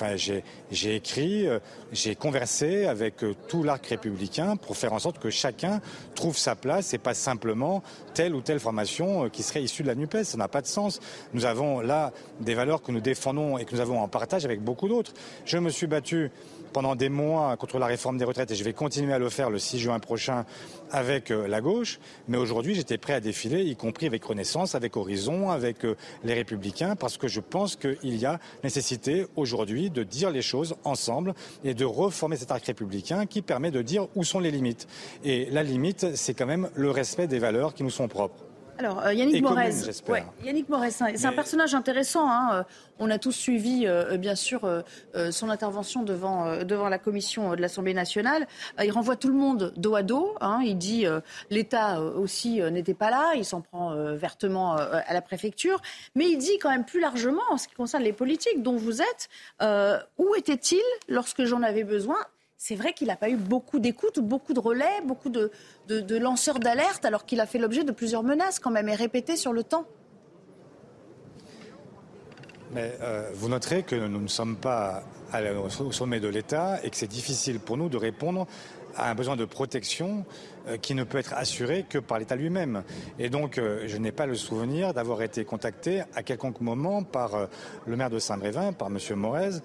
j'ai écrit, euh, j'ai conversé avec euh, tout l'arc républicain pour faire en sorte que chacun trouve sa place et pas simplement telle ou telle formation qui serait issue de la NUPES. Ça n'a pas de sens. Nous avons là des valeurs que nous défendons et que nous avons en partage avec beaucoup d'autres. Je me suis battu pendant des mois contre la réforme des retraites et je vais continuer à le faire le 6 juin prochain avec euh, la gauche. Mais aujourd'hui, j'étais prêt à défiler, y compris avec Renaissance, avec Horizon, avec euh, les Républicains, parce que je pense qu'il y a nécessité aujourd'hui de dire les choses ensemble et de reformer cet arc républicain qui permet de dire où sont les limites. Et la limite, c'est quand même le respect des valeurs qui nous sont propres. Alors, euh, Yannick Morez, Yannick Morez, c'est un personnage intéressant. Hein. Euh, on a tous suivi, euh, bien sûr, son intervention devant, devant la commission de l'Assemblée nationale. il renvoie tout le monde dos à dos. Hein. Il dit l'État aussi n'était pas là. Il s'en prend vertement à la préfecture. Mais il dit quand même plus largement, en ce qui concerne les politiques dont vous êtes, où était-il lorsque j'en avais besoin c'est vrai qu'il n'a pas eu beaucoup d'écoute, beaucoup de relais, beaucoup de, lanceurs d'alerte, alors qu'il a fait l'objet de plusieurs menaces quand même et répétées sur le temps. Mais euh, vous noterez que nous ne sommes pas au sommet de l'État et que c'est difficile pour nous de répondre à un besoin de protection qui ne peut être assuré que par l'État lui-même. Et donc, euh, je n'ai pas le souvenir d'avoir été contacté à quelconque moment par euh, le maire de Saint-Brévin, par M. Morez,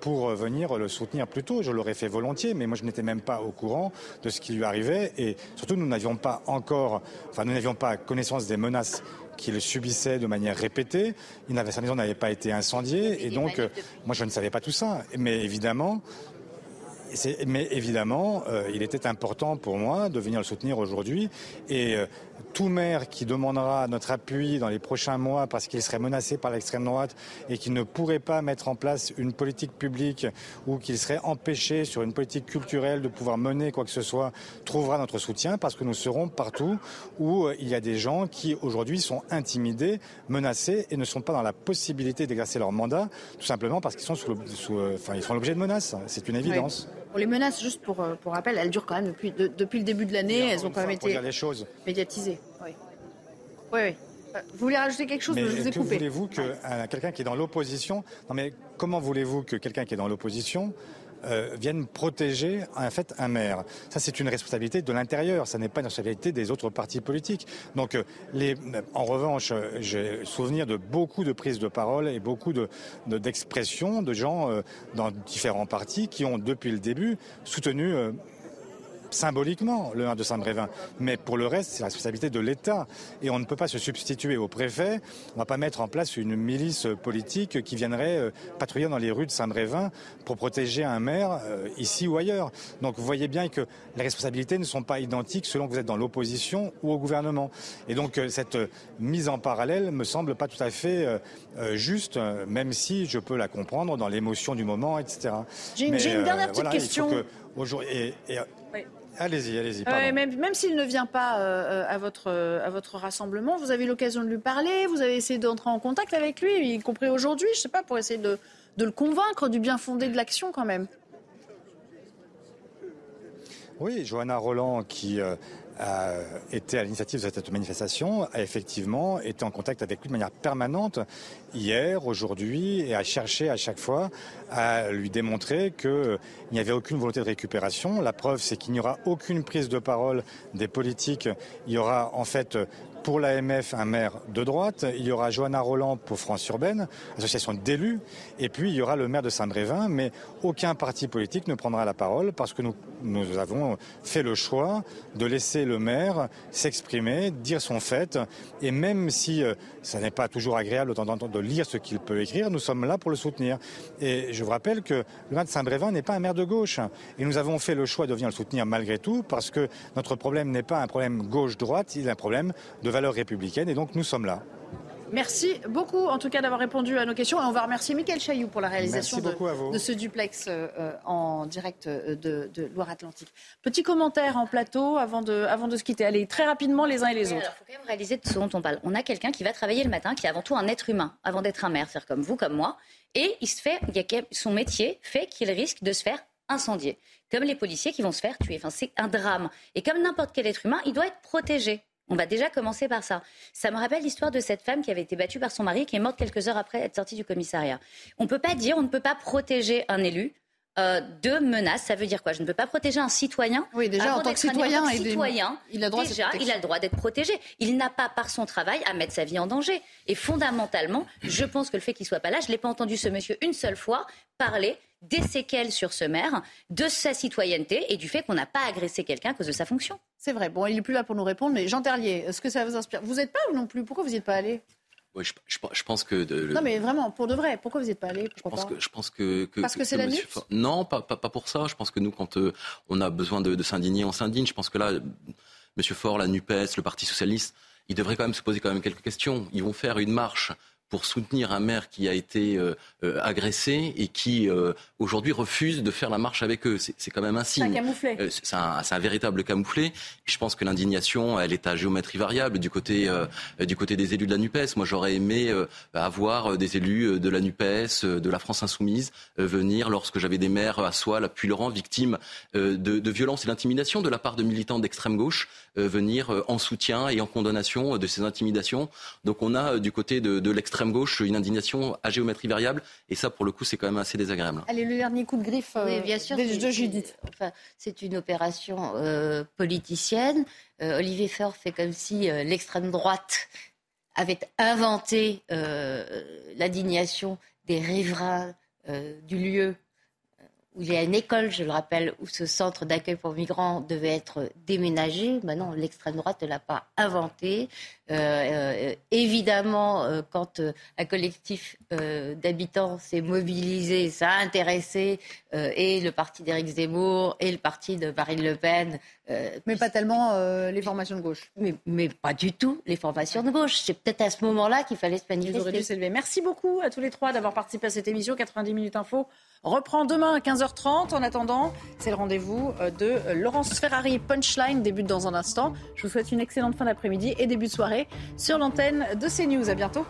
pour venir le soutenir plus tôt. Je l'aurais fait volontiers, mais moi, je n'étais même pas au courant de ce qui lui arrivait. Et surtout, nous n'avions pas encore, enfin, nous n'avions pas connaissance des menaces qu'il subissait de manière répétée. Il sa maison n'avait pas été incendiée. Et donc, moi, je ne savais pas tout ça. Mais évidemment, mais évidemment, euh, il était important pour moi de venir le soutenir aujourd'hui. Et euh, tout maire qui demandera notre appui dans les prochains mois parce qu'il serait menacé par l'extrême droite et qu'il ne pourrait pas mettre en place une politique publique ou qu'il serait empêché sur une politique culturelle de pouvoir mener quoi que ce soit, trouvera notre soutien parce que nous serons partout où euh, il y a des gens qui aujourd'hui sont intimidés, menacés et ne sont pas dans la possibilité d'exercer leur mandat, tout simplement parce qu'ils sont sous, enfin, ils font l'objet de menaces. C'est une évidence les menaces, juste pour, euh, pour rappel, elles durent quand même depuis, depuis le début de l'année. Elles ont quand même été médiatisées. Oui. Oui, oui. Euh, vous voulez rajouter quelque chose? Je vous ai que voulez-vous que euh, quelqu'un qui est dans l'opposition Non, mais comment voulez-vous que quelqu'un qui est dans l'opposition euh, viennent protéger en fait un maire. Ça, c'est une responsabilité de l'intérieur. Ça n'est pas une responsabilité des autres partis politiques. Donc, euh, les, en revanche, j'ai souvenir de beaucoup de prises de parole et beaucoup de, d'expressions de, gens euh, dans différents partis qui ont depuis le début soutenu symboliquement le 1 de Saint-Brévin. Mais pour le reste, c'est la responsabilité de l'État. Et on ne peut pas se substituer au préfet. On ne va pas mettre en place une milice politique qui viendrait euh, patrouiller dans les rues de Saint-Brévin pour protéger un maire euh, ici ou ailleurs. Donc vous voyez bien que les responsabilités ne sont pas identiques selon que vous êtes dans l'opposition ou au gouvernement. Et donc euh, cette mise en parallèle me semble pas tout à fait juste, même si je peux la comprendre dans l'émotion du moment, etc. J'ai une, dernière petite question. Allez-y, allez-y. même, même s'il ne vient pas euh, à, votre, à votre rassemblement, vous avez eu l'occasion de lui parler, vous avez essayé d'entrer en contact avec lui, y compris aujourd'hui, je ne sais pas, pour essayer de, de le convaincre du bien fondé de l'action quand même. Oui, Johanna Roland, qui euh, a été à l'initiative de cette manifestation, a effectivement été en contact avec lui de manière permanente hier, aujourd'hui, et a cherché à chaque fois à lui démontrer qu'il n'y avait aucune volonté de récupération. La preuve, c'est qu'il n'y aura aucune prise de parole des politiques. Il y aura en fait pour l'AMF, un maire de droite. Il y aura Johanna Roland pour France Urbaine, association d'élus. Et puis, il y aura le maire de Saint-Brévin. Mais aucun parti politique ne prendra la parole parce que nous, avons fait le choix de laisser le maire s'exprimer, dire son fait. Et même si euh, ça n'est pas toujours agréable de lire ce qu'il peut écrire, nous sommes là pour le soutenir. Et je vous rappelle que le maire de Saint-Brévin n'est pas un maire de gauche. Et nous avons fait le choix de venir le soutenir malgré tout parce que notre problème n'est pas un problème gauche-droite, il est un problème de valeurs républicaines et donc nous sommes là. Merci beaucoup, en tout cas, d'avoir répondu à nos questions. Et on va remercier Mickaël Chailloux pour la réalisation de, de, ce duplex euh, en direct euh, de, de Loire-Atlantique. Petit commentaire en plateau avant de, avant de se quitter. Allez, très rapidement, les uns et les autres. Il faut quand même réaliser de ce dont on parle. On a quelqu'un qui va travailler le matin, qui est avant tout un être humain, avant d'être un maire, c'est-à-dire comme vous, comme moi. Et il se fait, il y a, son métier fait qu'il risque de se faire incendier. Comme les policiers qui vont se faire tuer. Enfin, c'est un drame. Et comme n'importe quel être humain, il doit être protégé. On va déjà commencer par ça. Ça me rappelle l'histoire de cette femme qui avait été battue par son mari, qui est morte quelques heures après être sortie du commissariat. On ne peut pas dire, on ne peut pas protéger un élu euh, de menaces. Ça veut dire quoi? Je ne peux pas protéger un citoyen. Oui, déjà, avant en tant que un citoyen, il a droit déjà, il a le droit d'être protégé. Il n'a pas, par son travail, à mettre sa vie en danger. Et fondamentalement, je pense que le fait qu'il soit pas là, je l'ai pas entendu ce monsieur une seule fois parler des séquelles sur ce maire, de sa citoyenneté et du fait qu'on n'a pas agressé quelqu'un à cause de sa fonction. C'est vrai. Bon, il n'est plus là pour nous répondre, mais Jean Terlier, est-ce que ça vous inspire? Vous n'êtes pas ou non plus? Pourquoi vous n'y êtes pas allé? Ouais, je, je- je pense que. de- le- Non, mais vraiment, pour de vrai, pourquoi vous n'y êtes pas allé? Je pense pas? que, je pense que, que- Parce que c'est la monsieur Faure- Non, pas, pas, pas pour ça. Je pense que nous, quand euh, on a besoin de, de s'indigner, on s'indigne. Je pense que là, Monsieur Faure, la NUPES, le Parti Socialiste, ils devraient quand même se poser quand même quelques questions. Ils vont faire une marche pour soutenir un maire qui a été euh, euh, agressé et qui euh, aujourd'hui refuse de faire la marche avec eux. C'est quand même un C'est un signe. camouflet. Euh, c'est un, véritable camouflet. Je pense que l'indignation, elle est à géométrie variable du côté, du côté des élus de la NUPES. Moi, j'aurais aimé avoir des élus de la NUPES, de la France Insoumise, venir lorsque j'avais des maires à Soie, à Puylaurent, victimes de, de violences et d'intimidation de la part de militants d'extrême gauche, venir en soutien et en condamnation de ces intimidations. Donc on a du côté de, de l'extrême gauche une indignation à géométrie variable. Et ça, pour le coup, c'est quand même assez désagréable. Allez, le dernier coup de griffe euh, Oui, bien sûr. de, Judith. Enfin, c'est une opération euh, politicienne. Euh, Olivier Faure fait comme si euh, l'extrême droite avait inventé euh, l'indignation des riverains euh, du lieu où il y a une école, je le rappelle, où ce centre d'accueil pour migrants devait être déménagé. Maintenant, l'extrême droite ne l'a pas inventé. Euh, euh, évidemment, euh, quand euh, un collectif euh, d'habitants s'est mobilisé, ça a intéressé euh, et le parti d'Éric Zemmour et le parti de Marine Le Pen. euh, Mais pas tellement euh, les formations de gauche. mais, mais pas du tout les formations de gauche. C'est peut-être à ce moment-là qu'il fallait se Ils auraient dû manifester. s'élever. Merci beaucoup à tous les trois d'avoir participé à cette émission. 90 minutes info reprend demain à 15h30. En attendant, c'est le rendez-vous euh, de euh, Laurence Ferrari. Punchline débute dans un instant. Je vous souhaite une excellente fin d'après-midi et début de soirée sur l'antenne de CNews. À bientôt.